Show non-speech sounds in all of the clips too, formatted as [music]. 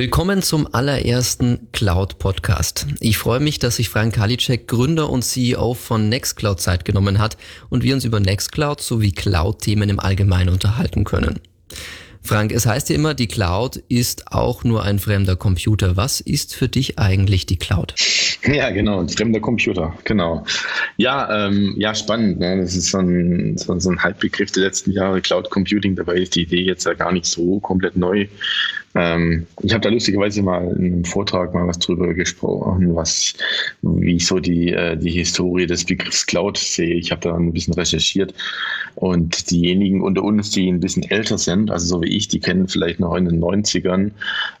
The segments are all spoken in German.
Willkommen zum allerersten Cloud Podcast. Ich freue mich, dass sich Frank Kalicek, Gründer und CEO von Nextcloud Zeit genommen hat und wir uns über Nextcloud sowie Cloud-Themen im Allgemeinen unterhalten können. Frank, es heißt ja immer, die Cloud ist auch nur ein fremder Computer. Was ist für dich eigentlich die Cloud? [laughs] Ja, genau, ein fremder Computer, genau. Ja, ähm, ja, spannend. Ne? Das ist so ein, so, so ein Halbbegriff der letzten Jahre, Cloud Computing. Dabei ist die Idee jetzt ja gar nicht so komplett neu. Ähm, ich habe da lustigerweise mal in einem Vortrag mal was drüber gesprochen, was, wie ich so die, äh, die Historie des Begriffs Cloud sehe. Ich habe da ein bisschen recherchiert und diejenigen unter uns, die ein bisschen älter sind, also so wie ich, die kennen vielleicht noch in den 90ern,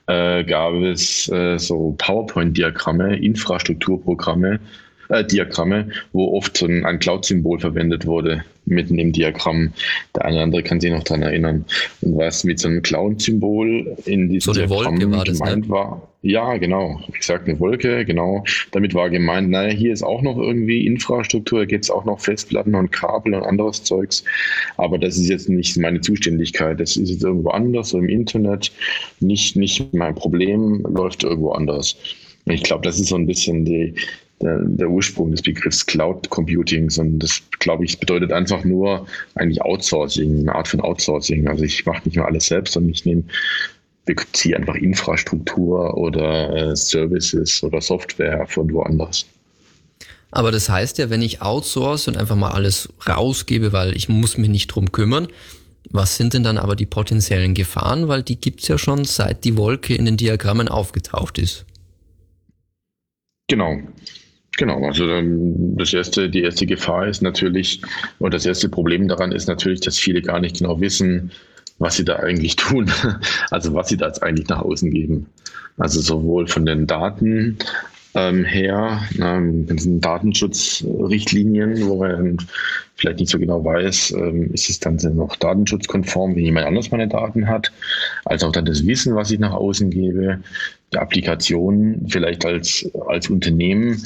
äh, gab es äh, so PowerPoint-Diagramme, Infrastrukturprogramme, äh, Diagramme, wo oft so ein, ein Cloud-Symbol verwendet wurde mitten im Diagramm. Der eine oder andere kann sich noch daran erinnern. Und was mit so einem Cloud-Symbol in diesem so Diagramm war das, gemeint ne? war, ja, genau. Wie gesagt, eine Wolke, genau. Damit war gemeint, naja, hier ist auch noch irgendwie Infrastruktur, da gibt es auch noch Festplatten und Kabel und anderes Zeugs. Aber das ist jetzt nicht meine Zuständigkeit. Das ist jetzt irgendwo anders, so im Internet. Nicht, nicht mein Problem, läuft irgendwo anders. Ich glaube, das ist so ein bisschen die, der, der, Ursprung des Begriffs Cloud Computing, sondern das, glaube ich, bedeutet einfach nur eigentlich Outsourcing, eine Art von Outsourcing. Also ich mache nicht mehr alles selbst, sondern ich nehme beziehe einfach Infrastruktur oder äh, Services oder Software von woanders. Aber das heißt ja, wenn ich outsource und einfach mal alles rausgebe, weil ich muss mich nicht drum kümmern, was sind denn dann aber die potenziellen Gefahren? Weil die gibt's ja schon seit die Wolke in den Diagrammen aufgetaucht ist. Genau. Genau, also das erste, die erste Gefahr ist natürlich, und das erste Problem daran ist natürlich, dass viele gar nicht genau wissen, was sie da eigentlich [laughs] tun, also was sie da jetzt eigentlich nach außen geben. Also sowohl von den Daten ähm, her, ähm, ganzen Datenschutzrichtlinien, wo man vielleicht nicht so genau weiß, ähm, ist es dann noch datenschutzkonform, wenn jemand anders meine Daten hat, als auch dann das Wissen, was ich nach außen gebe, die Applikation vielleicht als, als Unternehmen.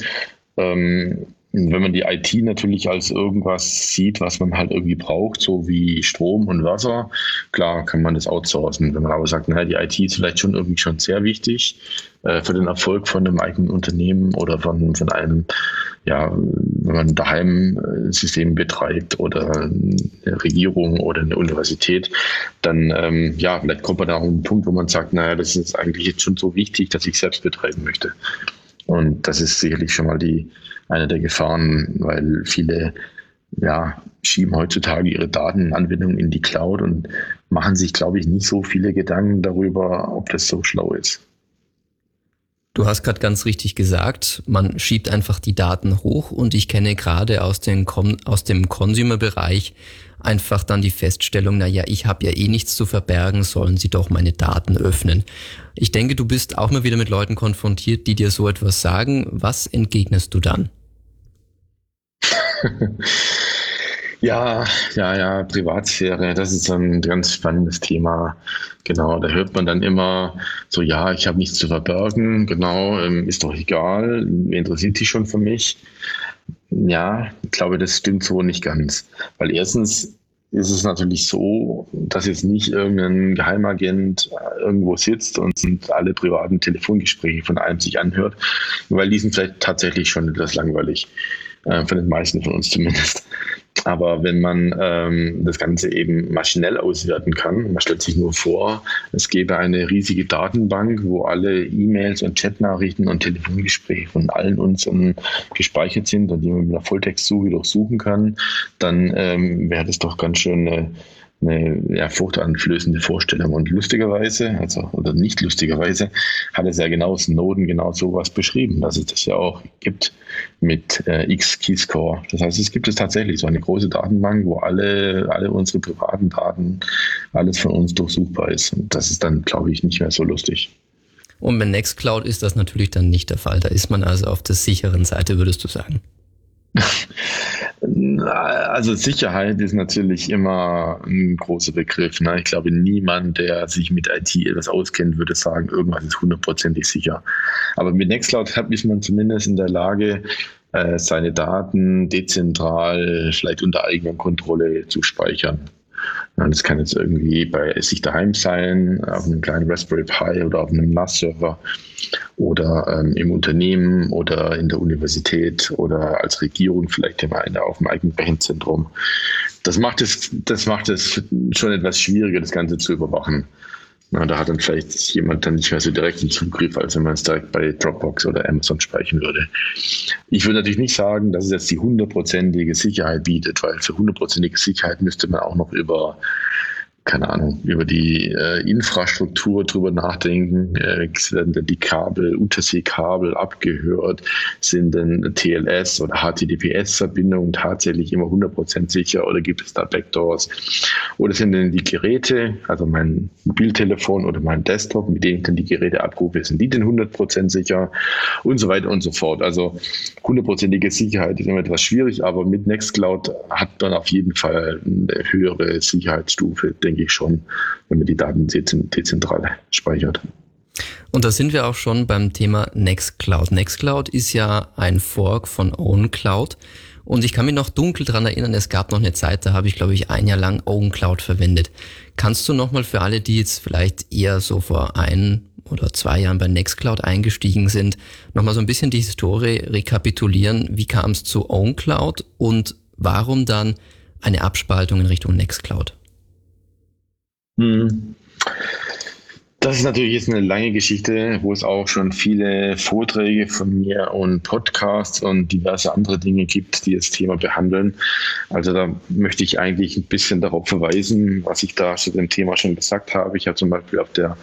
Ähm, wenn man die IT natürlich als irgendwas sieht, was man halt irgendwie braucht, so wie Strom und Wasser, klar kann man das outsourcen. Wenn man aber sagt, naja, die IT ist vielleicht schon irgendwie schon sehr wichtig äh, für den Erfolg von einem eigenen Unternehmen oder von, von einem, ja, wenn man daheim ein System betreibt oder eine Regierung oder eine Universität, dann, ähm, ja, vielleicht kommt man da auch einen Punkt, wo man sagt, naja, das ist eigentlich jetzt schon so wichtig, dass ich selbst betreiben möchte. Und das ist sicherlich schon mal die, eine der Gefahren, weil viele ja, schieben heutzutage ihre Datenanwendungen in die Cloud und machen sich, glaube ich, nicht so viele Gedanken darüber, ob das so schlau ist. Du hast gerade ganz richtig gesagt, man schiebt einfach die Daten hoch und ich kenne gerade aus, aus dem Consumer-Bereich einfach dann die Feststellung, na ja, ich habe ja eh nichts zu verbergen, sollen sie doch meine Daten öffnen. Ich denke, du bist auch mal wieder mit Leuten konfrontiert, die dir so etwas sagen. Was entgegnest du dann? [laughs] Ja, ja, ja, Privatsphäre, das ist ein ganz spannendes Thema. Genau, da hört man dann immer so, ja, ich habe nichts zu verbergen, genau, ähm, ist doch egal, interessiert sich schon für mich? Ja, ich glaube, das stimmt so nicht ganz. Weil erstens ist es natürlich so, dass jetzt nicht irgendein Geheimagent äh, irgendwo sitzt und alle privaten Telefongespräche von einem sich anhört, weil die sind vielleicht tatsächlich schon etwas langweilig, äh, von den meisten von uns zumindest. Aber wenn man ähm, das Ganze eben maschinell auswerten kann, man stellt sich nur vor, es gäbe eine riesige Datenbank, wo alle E-Mails und Chatnachrichten und Telefongespräche von allen unseren gespeichert sind und die man mit einer Volltextsuche durchsuchen kann, dann ähm, wäre das doch ganz schön eine eine ja, furchteinflößende Vorstellung. Und lustigerweise, also oder nicht lustigerweise, hat es ja genau Snowden genau sowas beschrieben, dass es das ja auch gibt mit äh, X-Keyscore. Das heißt, es gibt es tatsächlich so eine große Datenbank, wo alle, alle unsere privaten Daten, alles von uns durchsuchbar ist. Und das ist dann, glaube ich, nicht mehr so lustig. Und mit Nextcloud ist das natürlich dann nicht der Fall. Da ist man also auf der sicheren Seite, würdest du sagen. [laughs] Also Sicherheit ist natürlich immer ein großer Begriff. Ne? Ich glaube, niemand, der sich mit IT etwas auskennt, würde sagen, irgendwas ist hundertprozentig sicher. Aber mit Nextcloud ist man zumindest in der Lage, äh, seine Daten dezentral, vielleicht unter eigener Kontrolle zu speichern. Das kann jetzt irgendwie bei sich daheim sein, auf einem kleinen Raspberry Pi oder auf einem NAS-Server oder ähm, im Unternehmen oder in der Universität oder als Regierung vielleicht auf dem eigenen Rechenzentrum. Das macht es, das macht es schon etwas schwieriger, das Ganze zu überwachen. Na, da hat dann vielleicht jemand dann nicht mehr so direkten Zugriff, als wenn man es direkt bei Dropbox oder Amazon speichern würde. Ich würde natürlich nicht sagen, dass es jetzt die hundertprozentige Sicherheit bietet, weil für hundertprozentige Sicherheit müsste man auch noch über keine Ahnung, über die äh, Infrastruktur drüber nachdenken. Äh, werden denn die Kabel, Unterseekabel abgehört? Sind denn TLS oder HTTPS-Verbindungen tatsächlich immer 100% sicher oder gibt es da Backdoors? Oder sind denn die Geräte, also mein Mobiltelefon oder mein Desktop, mit denen ich dann die Geräte abrufe, sind die denn 100% sicher? Und so weiter und so fort. Also hundertprozentige Sicherheit ist immer etwas schwierig, aber mit Nextcloud hat man auf jeden Fall eine höhere Sicherheitsstufe, denke denke ich schon, wenn man die Daten dezentral speichert. Und da sind wir auch schon beim Thema Nextcloud. Nextcloud ist ja ein Fork von OwnCloud. Und ich kann mich noch dunkel dran erinnern, es gab noch eine Zeit, da habe ich, glaube ich, ein Jahr lang OwnCloud verwendet. Kannst du nochmal für alle, die jetzt vielleicht eher so vor ein oder zwei Jahren bei Nextcloud eingestiegen sind, nochmal so ein bisschen die Historie rekapitulieren. Wie kam es zu OwnCloud und warum dann eine Abspaltung in Richtung Nextcloud? Hm. Das ist natürlich jetzt eine lange Geschichte, wo es auch schon viele Vorträge von mir und Podcasts und diverse andere Dinge gibt, die das Thema behandeln. Also da möchte ich eigentlich ein bisschen darauf verweisen, was ich da zu dem Thema schon gesagt habe. Ich habe zum Beispiel auf der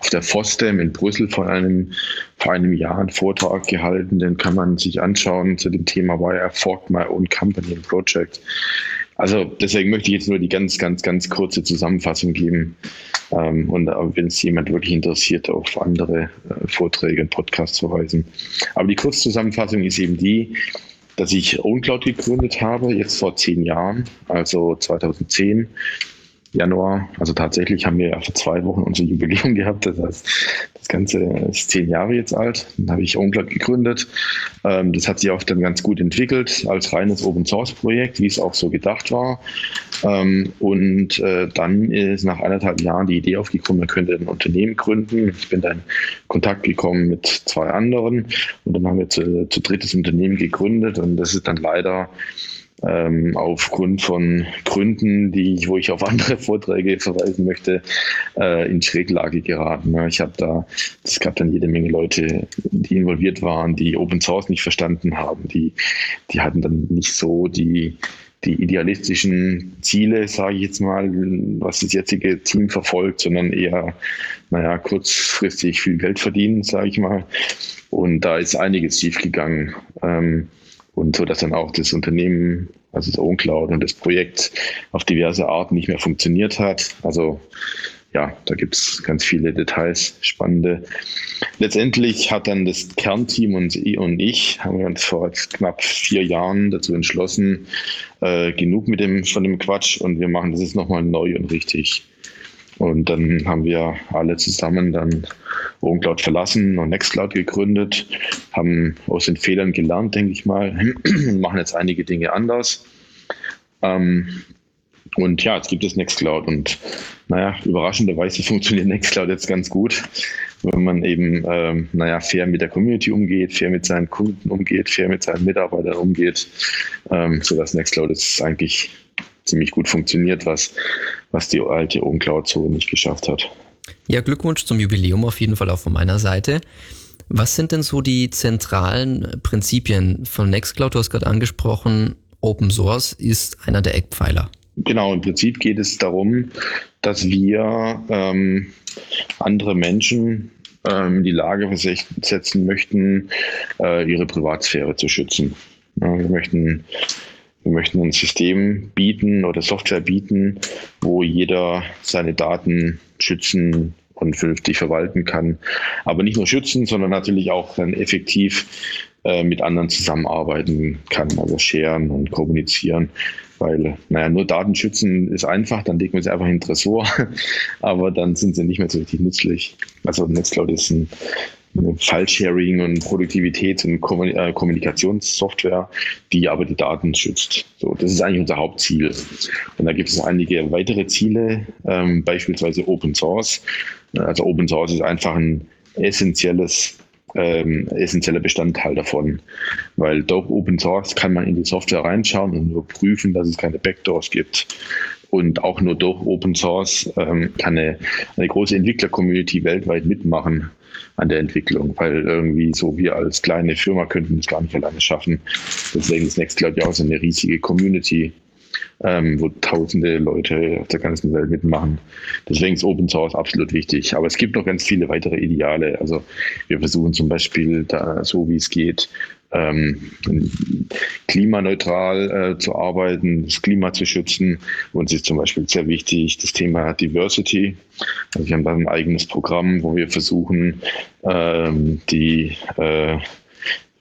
auf der FOSDEM in Brüssel vor einem, vor einem Jahr einen Vortrag gehalten, den kann man sich anschauen zu dem Thema Why I Forked My Own Company and Project. Also deswegen möchte ich jetzt nur die ganz, ganz, ganz kurze Zusammenfassung geben. Ähm, und wenn es jemand wirklich interessiert, auf andere äh, Vorträge und Podcasts verweisen. Aber die Kurzzusammenfassung ist eben die, dass ich OwnCloud gegründet habe, jetzt vor zehn Jahren, also 2010 Januar. Also tatsächlich haben wir ja vor zwei Wochen unser Jubiläum [laughs] gehabt. Das heißt, das Ganze ist zehn Jahre jetzt alt. Dann habe ich Onglatt gegründet. Ähm, das hat sich auch dann ganz gut entwickelt als reines Open Source Projekt, wie es auch so gedacht war. Ähm, und äh, dann ist nach anderthalb Jahren die Idee aufgekommen, man könnte ein Unternehmen gründen. Ich bin dann in Kontakt gekommen mit zwei anderen und dann haben wir zu, zu drittes Unternehmen gegründet und das ist dann leider ähm, aufgrund von Gründen, die ich, wo ich auf [laughs] andere Vorträge verweisen möchte, äh, in Schräglage geraten. Ich habe da, es gab dann jede Menge Leute, die involviert waren, die Open Source nicht verstanden haben, die, die hatten dann nicht so die die idealistischen Ziele, sage ich jetzt mal, was das jetzige Team verfolgt, sondern eher, naja, kurzfristig viel Geld verdienen, sage ich mal. Und da ist einiges schiefgegangen. Ähm, und so, dass dann auch das Unternehmen, also das OwnCloud und das Projekt auf diverse Arten nicht mehr funktioniert hat. Also ja, da gibt es ganz viele Details, spannende. Letztendlich hat dann das Kernteam und, und ich, haben wir uns vor knapp vier Jahren dazu entschlossen, äh, genug mit dem, von dem Quatsch und wir machen das jetzt nochmal neu und richtig. Und dann haben wir alle zusammen dann OwnCloud verlassen und Nextcloud gegründet, haben aus den Fehlern gelernt, denke ich mal, [clears throat] und machen jetzt einige Dinge anders. Ähm, und ja, jetzt gibt es Nextcloud. Und naja, überraschenderweise [laughs] funktioniert Nextcloud jetzt ganz gut, wenn man eben, ähm, naja, fair mit der Community umgeht, fair mit seinen Kunden umgeht, fair mit seinen Mitarbeitern umgeht, ähm, sodass Nextcloud jetzt eigentlich ziemlich gut funktioniert, was, was die alte OpenCloud so nicht geschafft hat. Ja, Glückwunsch zum Jubiläum auf jeden Fall auch von meiner Seite. Was sind denn so die zentralen Prinzipien von Nextcloud? Du hast gerade angesprochen, Open Source ist einer der Eckpfeiler. Genau, im Prinzip geht es darum, dass wir ähm, andere Menschen ähm, in die Lage setzen möchten, äh, ihre Privatsphäre zu schützen. Ja, wir möchten wir möchten ein System bieten oder Software bieten, wo jeder seine Daten schützen und vernünftig verwalten kann. Aber nicht nur schützen, sondern natürlich auch dann effektiv äh, mit anderen zusammenarbeiten kann, also scheren und kommunizieren. Weil, naja, nur Daten schützen ist einfach, dann legen wir sie einfach in den Tresor, [laughs] aber dann sind sie nicht mehr so richtig nützlich. Also Nextcloud ist ein File-Sharing und Produktivitäts- und äh, Kommunikationssoftware, die aber die Daten schützt. So, das ist eigentlich unser Hauptziel. Und da gibt es einige weitere Ziele, ähm, beispielsweise Open Source. Also Open Source ist einfach ein essentielles ähm, essentieller Bestandteil davon. Weil durch Open Source kann man in die Software reinschauen und überprüfen, dass es keine Backdoors gibt. Und auch nur durch Open Source ähm, kann eine, eine große Entwickler-Community weltweit mitmachen an der Entwicklung, weil irgendwie so wir als kleine Firma könnten es gar nicht alleine schaffen. Deswegen ist Nextcloud ja auch so eine riesige Community, ähm, wo tausende Leute auf der ganzen Welt mitmachen. Deswegen ist Open Source absolut wichtig. Aber es gibt noch ganz viele weitere Ideale. Also wir versuchen zum Beispiel da so wie es geht, ähm, klimaneutral äh, zu arbeiten, das Klima zu schützen. Uns ist zum Beispiel sehr wichtig das Thema Diversity. Also wir haben da ein eigenes Programm, wo wir versuchen, ähm, die äh,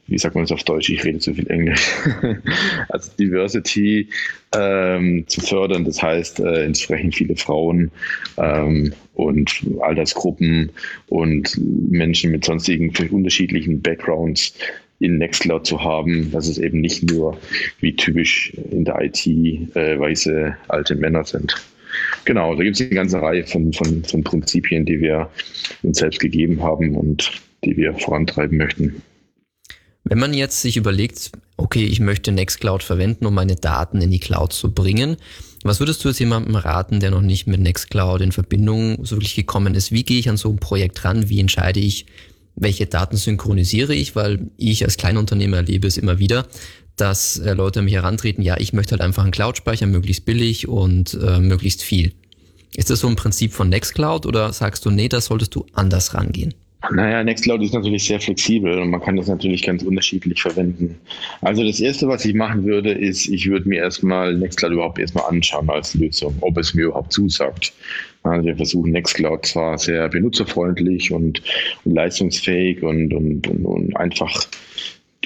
wie sagt man das auf Deutsch? Ich rede zu viel Englisch. [laughs] also Diversity ähm, zu fördern, das heißt äh, entsprechend viele Frauen ähm, und Altersgruppen und Menschen mit sonstigen unterschiedlichen Backgrounds in Nextcloud zu haben, dass es eben nicht nur wie typisch in der IT äh, weiße alte Männer sind. Genau, da gibt es eine ganze Reihe von, von, von Prinzipien, die wir uns selbst gegeben haben und die wir vorantreiben möchten. Wenn man jetzt sich überlegt, okay, ich möchte Nextcloud verwenden, um meine Daten in die Cloud zu bringen, was würdest du jetzt jemandem raten, der noch nicht mit Nextcloud in Verbindung so wirklich gekommen ist? Wie gehe ich an so ein Projekt ran? Wie entscheide ich, welche Daten synchronisiere ich? Weil ich als Kleinunternehmer erlebe es immer wieder, dass äh, Leute mich herantreten, ja, ich möchte halt einfach einen Cloud-Speicher, möglichst billig und äh, möglichst viel. Ist das so ein Prinzip von Nextcloud oder sagst du, nee, da solltest du anders rangehen? Naja, Nextcloud ist natürlich sehr flexibel und man kann das natürlich ganz unterschiedlich verwenden. Also das Erste, was ich machen würde, ist, ich würde mir erstmal Nextcloud überhaupt erstmal anschauen als Lösung, ob es mir überhaupt zusagt. Also wir versuchen Nextcloud zwar sehr benutzerfreundlich und, und leistungsfähig und, und, und, einfach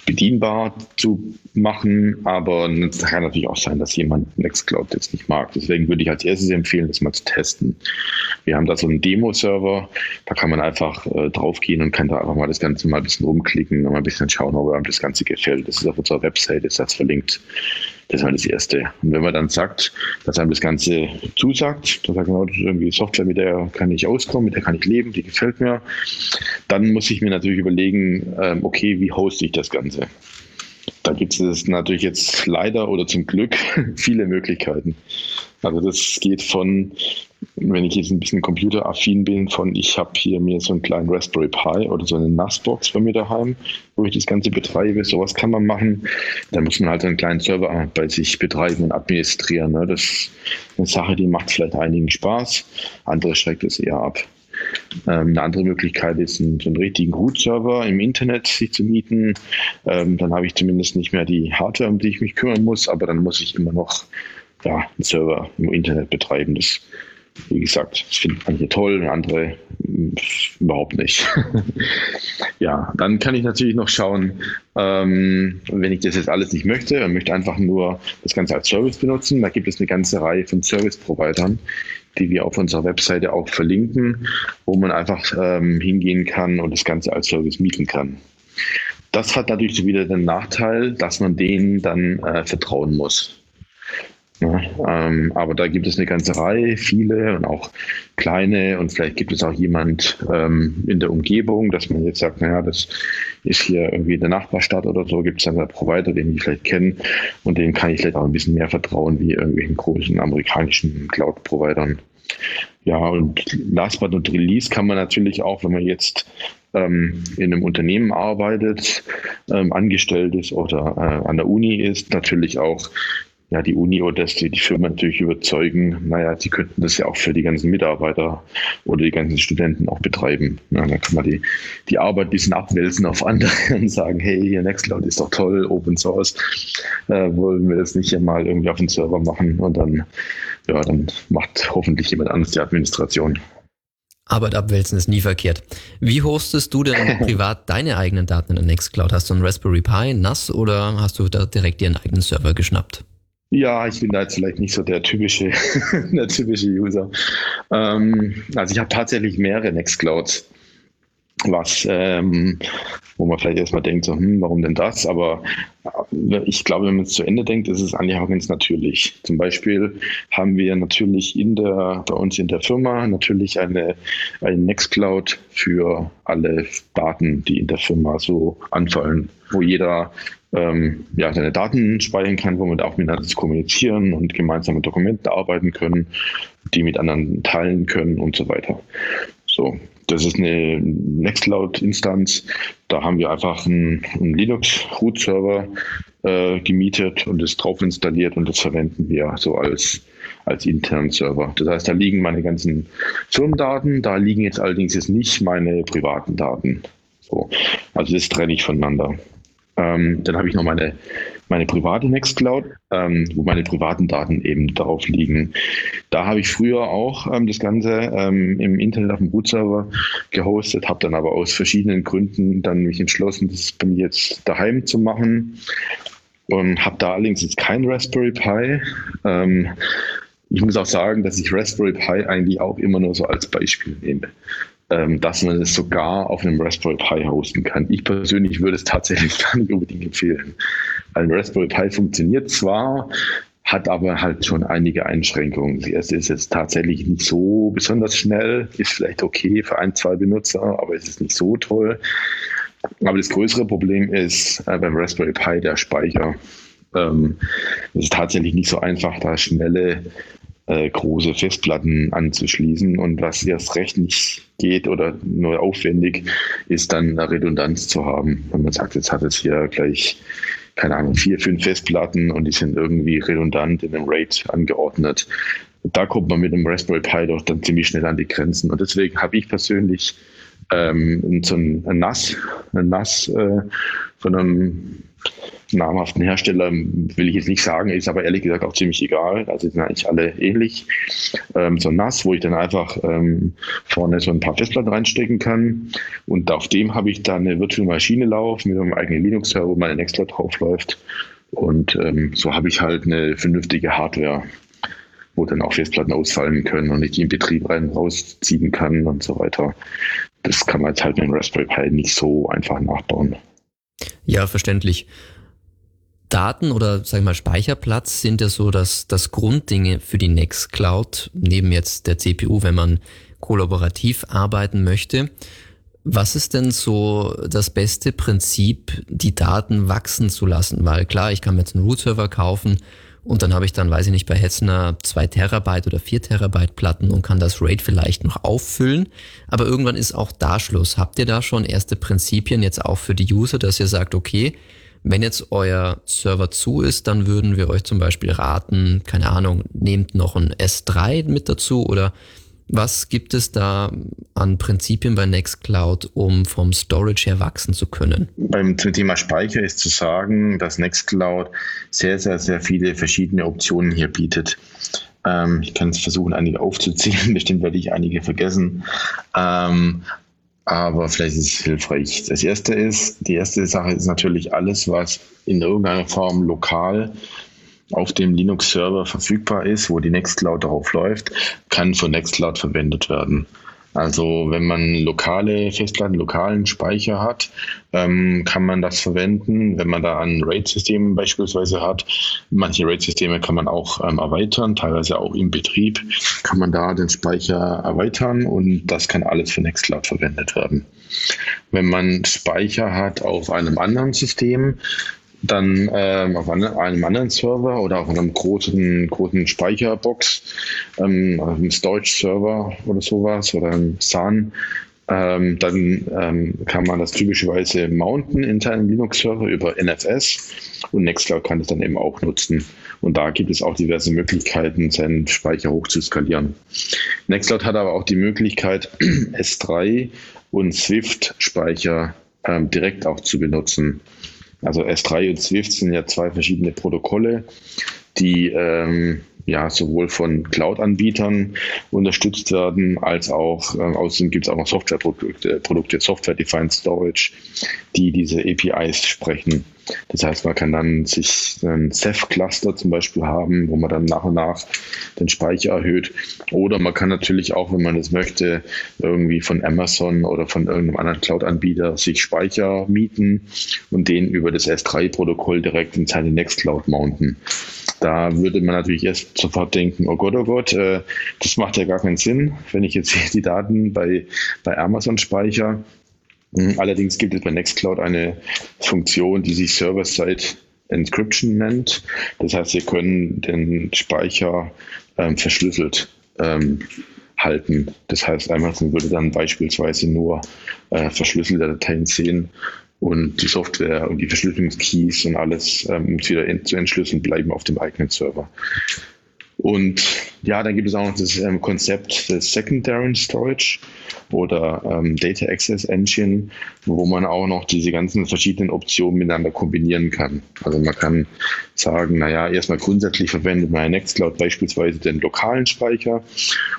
bedienbar zu machen, aber es kann natürlich auch sein, dass jemand Nextcloud jetzt nicht mag. Deswegen würde ich als erstes empfehlen, das mal zu testen. Wir haben da so einen Demo-Server, da kann man einfach äh, draufgehen und kann da einfach mal das Ganze mal ein bisschen rumklicken und mal ein bisschen schauen, ob einem das Ganze gefällt. Das ist auf unserer Website, ist das verlinkt. Das mal das Erste. Und wenn man dann sagt, dass einem das Ganze zusagt, dann sagt man, das ist irgendwie Software, mit der kann ich auskommen, mit der kann ich leben, die gefällt mir, dann muss ich mir natürlich überlegen, ähm, okay, wie hoste ich das Ganze? Da gibt es natürlich jetzt leider oder zum Glück [laughs] viele Möglichkeiten. Also das geht von, wenn ich jetzt ein bisschen computeraffin bin, von ich habe hier mir so einen kleinen Raspberry Pi oder so eine NAS-Box bei mir daheim, wo ich das Ganze betreibe. Sowas kann man machen. Da muss man halt einen kleinen Server bei sich betreiben und administrieren. Ne? Das ist eine Sache, die macht vielleicht einigen Spaß, andere schreckt es eher ab. Ähm, eine andere Möglichkeit ist, einen, einen richtigen Root-Server im Internet sich zu mieten. Ähm, dann habe ich zumindest nicht mehr die Hardware, um die ich mich kümmern muss, aber dann muss ich immer noch ja, einen Server im Internet betreiben. Das, wie gesagt, das finden manche toll, andere hm, überhaupt nicht. [laughs] ja, dann kann ich natürlich noch schauen, ähm, wenn ich das jetzt alles nicht möchte und möchte einfach nur das Ganze als Service benutzen, da gibt es eine ganze Reihe von Service-Providern, die wir auf unserer Webseite auch verlinken, wo man einfach ähm, hingehen kann und das Ganze als Service mieten kann. Das hat natürlich wieder den Nachteil, dass man denen dann äh, vertrauen muss. Ja, ähm, aber da gibt es eine ganze Reihe, viele und auch kleine. Und vielleicht gibt es auch jemand ähm, in der Umgebung, dass man jetzt sagt, naja, das ist hier irgendwie in der Nachbarstadt oder so, gibt es dann einen Provider, den ich vielleicht kenne und dem kann ich vielleicht auch ein bisschen mehr vertrauen wie irgendwelchen großen amerikanischen Cloud-Providern. Ja, und last but not least kann man natürlich auch, wenn man jetzt ähm, in einem Unternehmen arbeitet, ähm, angestellt ist oder äh, an der Uni ist, natürlich auch ja, die Uni oder die, die Firma natürlich überzeugen, naja, sie könnten das ja auch für die ganzen Mitarbeiter oder die ganzen Studenten auch betreiben. Ja, dann kann man die, die Arbeit ein bisschen abwälzen auf andere [laughs] und sagen, hey, hier Nextcloud ist doch toll, Open Source, äh, wollen wir das nicht hier mal irgendwie auf den Server machen und dann, ja, dann macht hoffentlich jemand anderes die Administration. Arbeit abwälzen ist nie verkehrt. Wie hostest du denn [laughs] privat deine eigenen Daten in der Nextcloud? Hast du einen Raspberry Pi, NAS oder hast du da direkt dir einen eigenen Server geschnappt? Ja, ich bin da jetzt vielleicht nicht so der typische, [laughs] der typische User. Ähm, also ich habe tatsächlich mehrere Nextclouds. was, ähm, wo man vielleicht erstmal denkt, so, hm, warum denn das? Aber äh, ich glaube, wenn man es zu Ende denkt, ist es eigentlich auch ganz natürlich. Zum Beispiel haben wir natürlich in der, bei uns in der Firma natürlich eine, eine Nextcloud für alle Daten, die in der Firma so anfallen, wo jeder ähm, ja, seine Daten speichern kann, wo wir auch miteinander kommunizieren und gemeinsame Dokumente arbeiten können, die mit anderen teilen können und so weiter. So, das ist eine Nextcloud-Instanz. Da haben wir einfach einen, einen Linux-Root-Server äh, gemietet und es drauf installiert und das verwenden wir so als, als internen Server. Das heißt, da liegen meine ganzen Firmendaten, da liegen jetzt allerdings jetzt nicht meine privaten Daten. So. Also das trenne ich voneinander. Ähm, dann habe ich noch meine, meine private Nextcloud, ähm, wo meine privaten Daten eben drauf liegen. Da habe ich früher auch ähm, das Ganze ähm, im Internet auf dem Bootserver gehostet, habe dann aber aus verschiedenen Gründen dann mich entschlossen, das bei mir jetzt daheim zu machen und habe da allerdings jetzt kein Raspberry Pi. Ähm, ich muss auch sagen, dass ich Raspberry Pi eigentlich auch immer nur so als Beispiel nehme dass man es sogar auf einem Raspberry Pi hosten kann. Ich persönlich würde es tatsächlich [laughs] gar nicht unbedingt empfehlen. Ein Raspberry Pi funktioniert zwar, hat aber halt schon einige Einschränkungen. Erste ist jetzt tatsächlich nicht so besonders schnell, ist vielleicht okay für ein, zwei Benutzer, aber es ist nicht so toll. Aber das größere Problem ist äh, beim Raspberry Pi der Speicher. Ähm, es ist tatsächlich nicht so einfach, da schnelle äh, große Festplatten anzuschließen. Und was erst recht nicht geht oder nur aufwendig, ist dann eine Redundanz zu haben. Wenn man sagt, jetzt hat es hier gleich, keine Ahnung, vier, fünf Festplatten und die sind irgendwie redundant in einem RAID angeordnet. Da kommt man mit einem Raspberry Pi doch dann ziemlich schnell an die Grenzen. Und deswegen habe ich persönlich ähm, so ein, ein NAS, ein NAS äh, von einem namhaften Hersteller will ich jetzt nicht sagen, ist aber ehrlich gesagt auch ziemlich egal. Also sind eigentlich alle ähnlich. Ähm, so nass, wo ich dann einfach ähm, vorne so ein paar Festplatten reinstecken kann. Und auf dem habe ich dann eine virtuelle Maschine laufen mit einem eigenen Linux-Server, wo meine Nextcloud draufläuft. Und ähm, so habe ich halt eine vernünftige Hardware, wo dann auch Festplatten ausfallen können und ich die in Betrieb rein rausziehen kann und so weiter. Das kann man jetzt halt mit dem Raspberry Pi nicht so einfach nachbauen. Ja, verständlich. Daten oder sag ich mal Speicherplatz sind ja so das, das Grunddinge für die Nextcloud, neben jetzt der CPU, wenn man kollaborativ arbeiten möchte. Was ist denn so das beste Prinzip, die Daten wachsen zu lassen? Weil klar, ich kann mir jetzt einen Root-Server kaufen und dann habe ich dann, weiß ich nicht, bei Hetzner zwei Terabyte oder vier Terabyte Platten und kann das RAID vielleicht noch auffüllen. Aber irgendwann ist auch da Schluss. Habt ihr da schon erste Prinzipien jetzt auch für die User, dass ihr sagt, okay, wenn jetzt euer Server zu ist, dann würden wir euch zum Beispiel raten, keine Ahnung, nehmt noch ein S3 mit dazu oder was gibt es da an Prinzipien bei Nextcloud, um vom Storage her wachsen zu können? Beim Thema Speicher ist zu sagen, dass Nextcloud sehr, sehr, sehr viele verschiedene Optionen hier bietet. Ähm, ich kann es versuchen, einige aufzuzählen. [laughs] Bestimmt werde ich einige vergessen. Ähm, aber vielleicht ist es hilfreich. Das erste ist, die erste Sache ist natürlich alles, was in irgendeiner Form lokal auf dem Linux-Server verfügbar ist, wo die Nextcloud darauf läuft, kann von Nextcloud verwendet werden. Also wenn man lokale Festplatten, lokalen Speicher hat, ähm, kann man das verwenden. Wenn man da ein RAID-System beispielsweise hat, manche RAID-Systeme kann man auch ähm, erweitern, teilweise auch im Betrieb kann man da den Speicher erweitern und das kann alles für Nextcloud verwendet werden. Wenn man Speicher hat auf einem anderen System, dann ähm, auf einem anderen Server oder auf einem großen, großen Speicherbox, ähm, einem Storage-Server oder sowas oder einem SAN, ähm, dann ähm, kann man das typischerweise mounten in seinem Linux-Server über NFS und Nextcloud kann das dann eben auch nutzen. Und da gibt es auch diverse Möglichkeiten, seinen Speicher hoch zu skalieren. Nextcloud hat aber auch die Möglichkeit, [clears throat] S3 und Swift-Speicher ähm, direkt auch zu benutzen. Also S3 und Swift sind ja zwei verschiedene Protokolle, die ähm, ja sowohl von Cloud-Anbietern unterstützt werden, als auch äh, außerdem gibt es auch noch Softwareprodukte, Produkte, Software-Defined Storage, die diese APIs sprechen. Das heißt, man kann dann sich ein Ceph-Cluster zum Beispiel haben, wo man dann nach und nach den Speicher erhöht. Oder man kann natürlich auch, wenn man es möchte, irgendwie von Amazon oder von irgendeinem anderen Cloud-Anbieter sich Speicher mieten und den über das S3-Protokoll direkt in seine Nextcloud mounten. Da würde man natürlich erst sofort denken, oh Gott, oh Gott, äh, das macht ja gar keinen Sinn, wenn ich jetzt die Daten bei, bei Amazon speichere. Hm, allerdings gibt es bei Nextcloud eine Funktion, die sich Server-Side Encryption nennt. Das heißt, Sie können den Speicher ähm, verschlüsselt ähm, halten. Das heißt, Amazon würde dann beispielsweise nur äh, verschlüsselte Dateien sehen und die Software und die Verschlüsselungskeys und alles, ähm, um es wieder zu entschlüsseln, bleiben auf dem eigenen Server. Und ja, dann gibt es auch noch das ähm, Konzept des Secondary Storage oder ähm, Data Access Engine, wo man auch noch diese ganzen verschiedenen Optionen miteinander kombinieren kann. Also man kann sagen, naja, erstmal grundsätzlich verwendet meine Nextcloud beispielsweise den lokalen Speicher